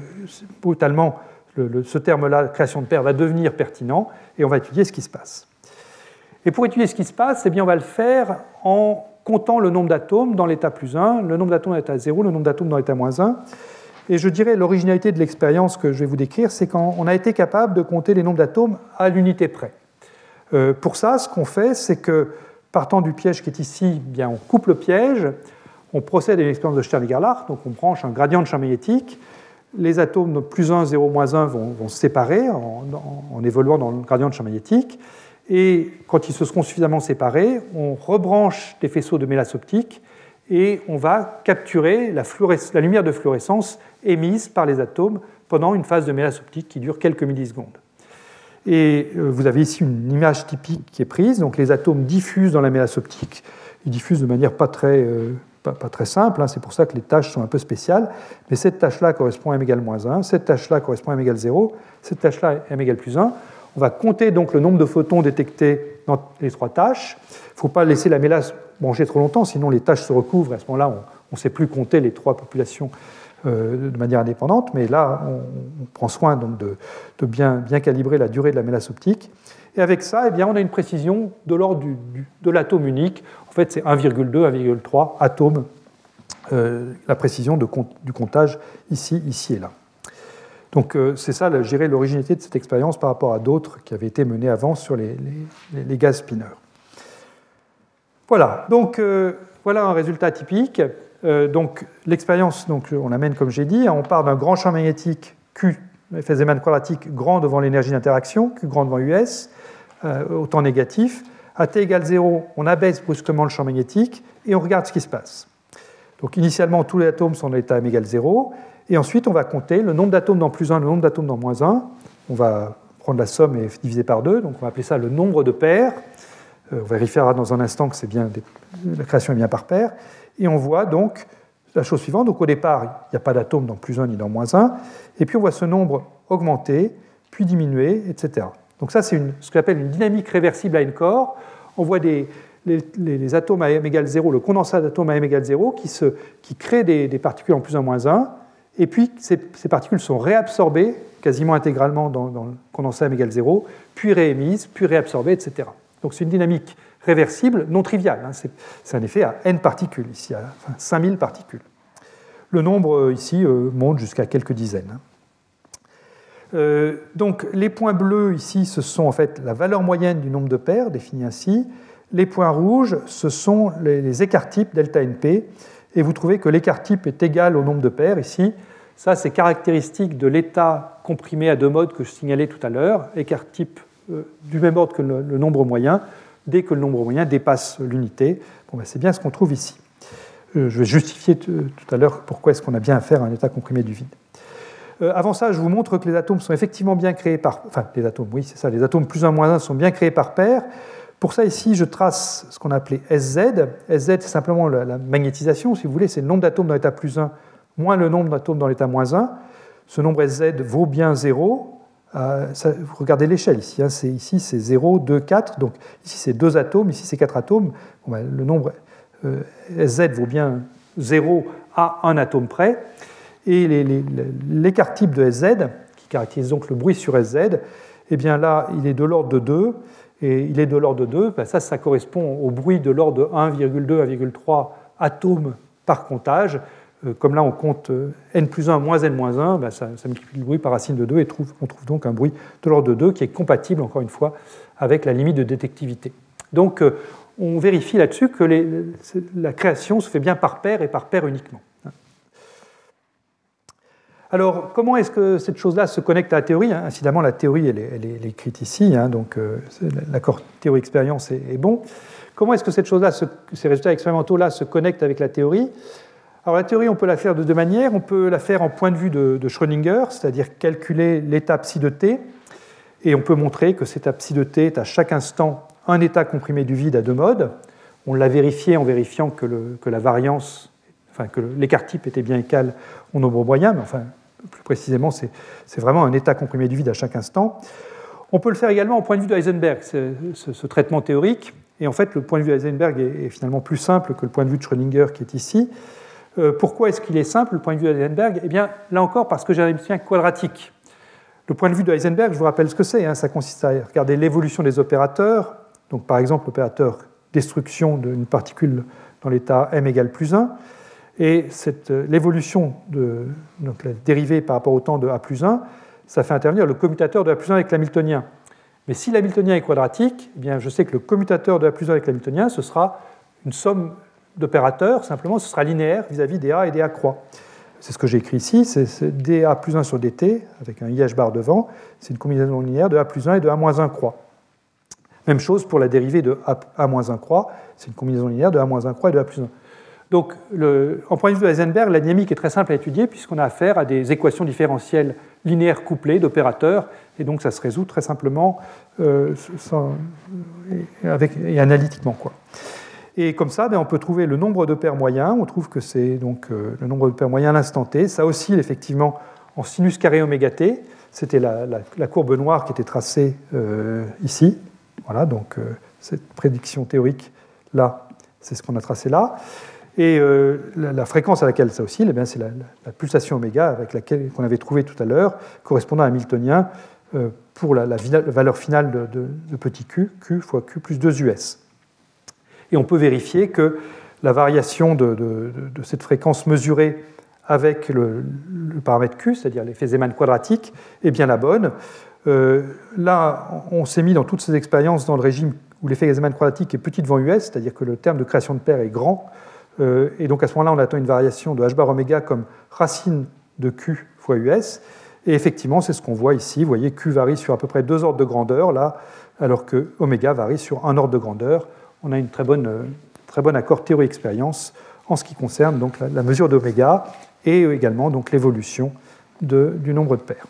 brutalement, ce terme-là, création de paires, va devenir pertinent et on va étudier ce qui se passe. Et pour étudier ce qui se passe, eh bien, on va le faire en comptant le nombre d'atomes dans l'état plus 1, le nombre d'atomes dans l'état 0, le nombre d'atomes dans l'état moins 1. Et je dirais l'originalité de l'expérience que je vais vous décrire, c'est qu'on a été capable de compter les nombres d'atomes à l'unité près. Euh, pour ça, ce qu'on fait, c'est que partant du piège qui est ici, eh bien, on coupe le piège, on procède à une expérience de Stern-Gerlach, donc on branche un gradient de champ magnétique, les atomes plus 1, 0, moins 1 vont, se séparer en, évoluant dans le gradient de champ magnétique, et quand ils se seront suffisamment séparés, on rebranche des faisceaux de mélasse optique et on va capturer la, lumière de fluorescence émise par les atomes pendant une phase de mélasse optique qui dure quelques millisecondes. Et euh, vous avez ici une image typique qui est prise. Donc les atomes diffusent dans la mélasse optique. Ils diffusent de manière pas très, euh, pas, très simple. Hein. C'est pour ça que les tâches sont un peu spéciales. Mais cette tâche-là correspond à m égale moins 1. Cette tâche-là correspond à m égale 0. Cette tâche-là m égale plus 1. On va compter donc le nombre de photons détectés dans les trois tâches. Il ne faut pas laisser la mélasse brancher trop longtemps, sinon les tâches se recouvrent. À ce moment-là, on ne sait plus compter les trois populations euh, de manière indépendante, mais là, on, prend soin donc de, bien, calibrer la durée de la mélasse optique. Et avec ça, eh on a une précision de l'ordre de l'atome unique. En fait, c'est 1,2, 1,3 atomes, euh, la précision du comptage ici, ici et là. Donc euh, c'est ça, je dirais, l'originalité de cette expérience par rapport à d'autres qui avaient été menées avant sur les, les, gaz spineurs. Voilà, donc voilà un résultat typique. Euh, donc l'expérience, donc, on amène comme j'ai dit, on part d'un grand champ magnétique Q, Feynman quadratique, grand devant l'énergie d'interaction, Q grand devant US, euh, au temps négatif. À t égale 0, on abaisse brusquement le champ magnétique et on regarde ce qui se passe. Donc initialement, tous les atomes sont dans l'état m égale 0, et ensuite on va compter le nombre d'atomes dans plus 1, le nombre d'atomes dans moins 1. On va prendre la somme et diviser par 2, donc on va appeler ça le nombre de paires. Euh, on vérifiera dans un instant que bien, la création est bien par paire. Et on voit donc la chose suivante. Donc au départ, il n'y a pas d'atome dans plus 1 ni dans moins 1. Et puis on voit ce nombre augmenter, puis diminuer, etc. Donc ça, c'est ce qu'on appelle une dynamique réversible à n corps. On voit des, les, atomes à m égale 0, le condensat d'atomes à m égale 0 qui, se, qui crée des, particules en plus 1 moins 1. Et puis ces, particules sont réabsorbées quasiment intégralement dans, le condensat m égale 0, puis réémises, puis réabsorbées, etc. Donc c'est une dynamique réversible non trivial. Hein. C'est un effet à n particules, ici, à 5000 particules. Le nombre euh, ici euh, monte jusqu'à quelques dizaines. Hein. Euh, donc les points bleus ici, ce sont en fait la valeur moyenne du nombre de paires, définie ainsi. Les points rouges, ce sont les, écarts-types delta NP. Et vous trouvez que l'écart-type est égal au nombre de paires ici. Ça, c'est caractéristique de l'état comprimé à deux modes que je signalais tout à l'heure, écart-type du même ordre que le nombre moyen dès que le nombre moyen dépasse l'unité. Bon, ben, c'est bien ce qu'on trouve ici. Euh, je vais justifier tout à l'heure pourquoi est-ce qu'on a bien affaire à un état comprimé du vide. Euh, avant ça, je vous montre que les atomes sont effectivement bien créés par... Enfin, les atomes, oui, c'est ça, les atomes plus 1 moins 1 sont bien créés par paire. Pour ça, ici, je trace ce qu'on a appelé SZ. SZ, c'est simplement la, magnétisation, si vous voulez, c'est le nombre d'atomes dans l'état plus 1 moins le nombre d'atomes dans l'état moins 1. Ce nombre SZ vaut bien 0, euh, regardez l'échelle ici, hein, ici c'est 0, 2, 4, donc ici c'est 2 atomes, ici c'est 4 atomes. Ben, le nombre euh, SZ vaut bien 0 à 1 atome près. Et l'écart type de SZ, qui caractérise donc le bruit sur SZ, eh là il est de l'ordre de 2, et il est de l'ordre de 2, ben ça, ça correspond au bruit de l'ordre de 1,2, 1,3 atomes par comptage. Euh, comme là on compte euh, n plus 1 moins n moins 1, ben ça, multiplie le bruit par racine de 2 et on trouve donc un bruit de l'ordre de 2 qui est compatible, encore une fois, avec la limite de détectivité. Donc euh, on vérifie là-dessus que la création se fait bien par paire et par paire uniquement. Alors, comment est-ce que cette chose-là se connecte à la théorie Incidemment, la théorie, elle est, écrite ici, hein, donc l'accord théorie-expérience est, bon. Comment est-ce que cette chose-là, ces résultats expérimentaux-là, se connectent avec la théorie? Alors la théorie, on peut la faire de deux manières. On peut la faire en point de vue de, Schrödinger, c'est-à-dire calculer l'état psi de t, et on peut montrer que cet état psi de t est à chaque instant un état comprimé du vide à deux modes. On l'a vérifié en vérifiant que, la variance, enfin que l'écart type était bien égal au nombre moyen, mais enfin plus précisément, c'est vraiment un état comprimé du vide à chaque instant. On peut le faire également au point de vue de Heisenberg, ce, traitement théorique. Et en fait, le point de vue de Heisenberg est, finalement plus simple que le point de vue de Schrödinger qui est ici. Euh, pourquoi est-ce qu'il est simple, le point de vue de Heisenberg Eh bien, là encore, parce que j'ai un Hamiltonien quadratique. Le point de vue de Heisenberg, je vous rappelle ce que c'est. Hein. ça consiste à regarder l'évolution des opérateurs. Donc, par exemple, l'opérateur destruction d'une particule dans l'état m égale plus 1. Et euh, l'évolution de donc la dérivée par rapport au temps de a plus 1, ça fait intervenir le commutateur de a plus 1 avec l'hamiltonien. Mais si l'hamiltonien est quadratique, eh bien je sais que le commutateur de a plus 1 avec l'hamiltonien, ce sera une somme d'opérateurs, simplement ce sera linéaire vis-à-vis des a et des a croix. C'est ce que j'ai écrit ici, c'est dA plus 1 sur dt, avec un IH bar devant, c'est une combinaison linéaire de a plus 1 et de a moins 1 croix. Même chose pour la dérivée de a, moins 1 croix, c'est une combinaison linéaire de a moins 1 croix et de a plus 1. Donc, en point de vue de Heisenberg, la dynamique est très simple à étudier puisqu'on a affaire à des équations différentielles linéaires couplées d'opérateurs, et donc ça se résout très simplement euh, et analytiquement. Quoi. Et comme ça, ben, on peut trouver le nombre de paires moyens. On trouve que c'est donc euh, le nombre de paires moyens à l'instant t. Ça oscille effectivement en sinus carré oméga t. C'était la, courbe noire qui était tracée euh, ici. Voilà, donc cette prédiction théorique là, c'est ce qu'on a tracé là. Et euh, la, fréquence à laquelle ça oscille, eh c'est la, pulsation oméga avec laquelle qu'on avait trouvé tout à l'heure, correspondant à Hamiltonien euh, pour la, valeur finale de, petit q, q fois q plus 2 us. Et on peut vérifier que la variation de, cette fréquence mesurée avec le, paramètre q, c'est-à-dire l'effet Zeeman quadratique, est bien la bonne. Euh, là, on s'est mis dans toutes ces expériences dans le régime où l'effet Zeeman quadratique est petit devant us, c'est-à-dire que le terme de création de paire est grand et donc à ce moment-là, on attend une variation de h bar oméga comme racine de q fois us. Et effectivement, c'est ce qu'on voit ici. Vous voyez, q varie sur à peu près deux ordres de grandeur, là, alors que oméga varie sur un ordre de grandeur. On a une très bonne, euh, très bon accord théorie-expérience en ce qui concerne donc la, mesure d'oméga et également donc l'évolution du nombre de paires.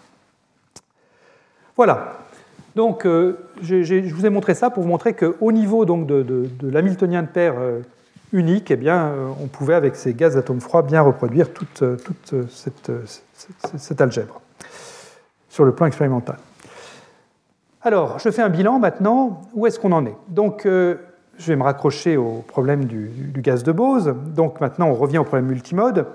Voilà. Donc, euh, je vous ai montré ça pour vous montrer qu'au niveau donc, de, de, de l'hamiltonien de paire unique, eh bien, euh, on pouvait, avec ces gaz d'atomes froids, bien reproduire toute, euh, toute euh, cette, algèbre sur le plan expérimental. Alors, je fais un bilan maintenant. Où est-ce qu'on en est? Donc, je vais me raccrocher au problème du, gaz de Bose. Donc, maintenant, on revient au problème multimode.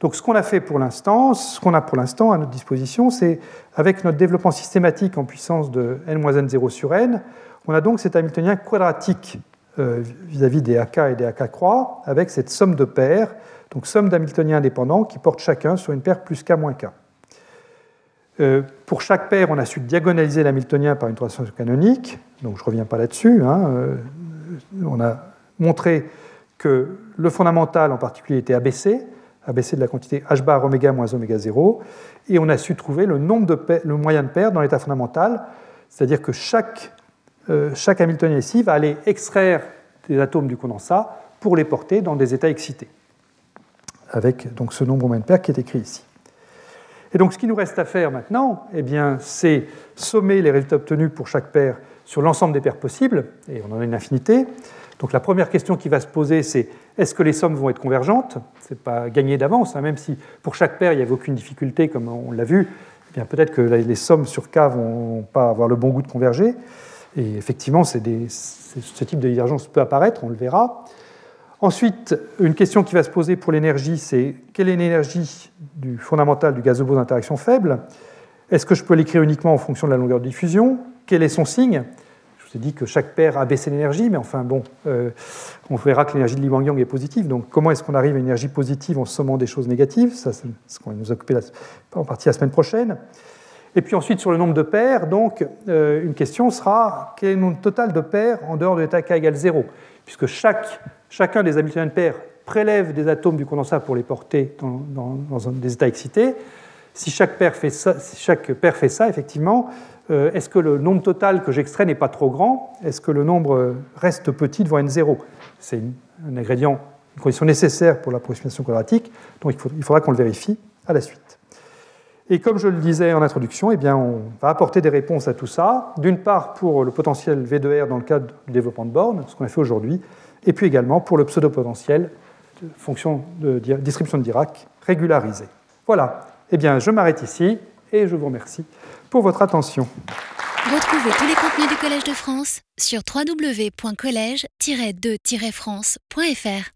Donc, ce qu'on a fait pour l'instant, ce qu'on a pour l'instant à notre disposition, c'est avec notre développement systématique en puissance de n-0 sur n, on a donc cet Hamiltonien quadratique euh, vis-à-vis des AK et des AK croix avec cette somme de paires, donc somme d'Hamiltoniens indépendants qui portent chacun sur une paire plus K moins K. Euh, pour chaque paire, on a su diagonaliser l'Hamiltonien par une transformation canonique, donc je ne reviens pas là-dessus. Hein, euh, on a montré que le fondamental en particulier était abaissé, abaissé de la quantité h bar oméga moins oméga 0, et on a su trouver le, nombre de le moyen de paires dans l'état fondamental, c'est-à-dire que chaque chaque Hamiltonien ici va aller extraire des atomes du condensat pour les porter dans des états excités, avec donc ce nombre moyen de paires qui est écrit ici. Et donc ce qui nous reste à faire maintenant, eh c'est sommer les résultats obtenus pour chaque paire sur l'ensemble des paires possibles, et on en a une infinité. Donc la première question qui va se poser, c'est est-ce que les sommes vont être convergentes? Ce n'est pas gagné d'avance, hein, même si pour chaque paire il n'y avait aucune difficulté, comme on l'a vu, eh peut-être que les sommes sur K vont pas avoir le bon goût de converger. Et effectivement, ce type de divergence peut apparaître, on le verra. Ensuite, une question qui va se poser pour l'énergie, c'est quelle est l'énergie du fondamental du gaz de Bose d'interaction faible? Est-ce que je peux l'écrire uniquement en fonction de la longueur de diffusion? Quel est son signe? Je vous ai dit que chaque paire a baissé l'énergie, mais enfin bon, euh, on verra que l'énergie de Li Wang est positive. Donc comment est-ce qu'on arrive à une énergie positive en sommant des choses négatives? Ça, c'est ce qu'on va nous occuper en partie la semaine prochaine. Et puis ensuite, sur le nombre de paires, donc, euh, une question sera quel est le nombre total de paires en dehors de l'état K égale 0 Puisque chacun des Hamiltoniens de paires prélève des atomes du condensat pour les porter dans, des états excités. Si chaque paire fait ça, si chaque paire fait ça effectivement, euh, est-ce que le nombre total que j'extrais n'est pas trop grand Est-ce que le nombre reste petit devant n0 C'est un ingrédient une condition nécessaire pour l'approximation quadratique, donc il faudra qu'on le vérifie à la suite. Et comme je le disais en introduction, eh bien, on va apporter des réponses à tout ça, d'une part pour le potentiel V de R dans le cadre du développement de bornes, ce qu'on a fait aujourd'hui, et puis également pour le pseudo-potentiel, fonction de distribution de Dirac régularisée. Voilà, eh bien, je m'arrête ici et je vous remercie pour votre attention. Retrouvez tous les contenus du Collège de France sur www.colège-2-france.fr.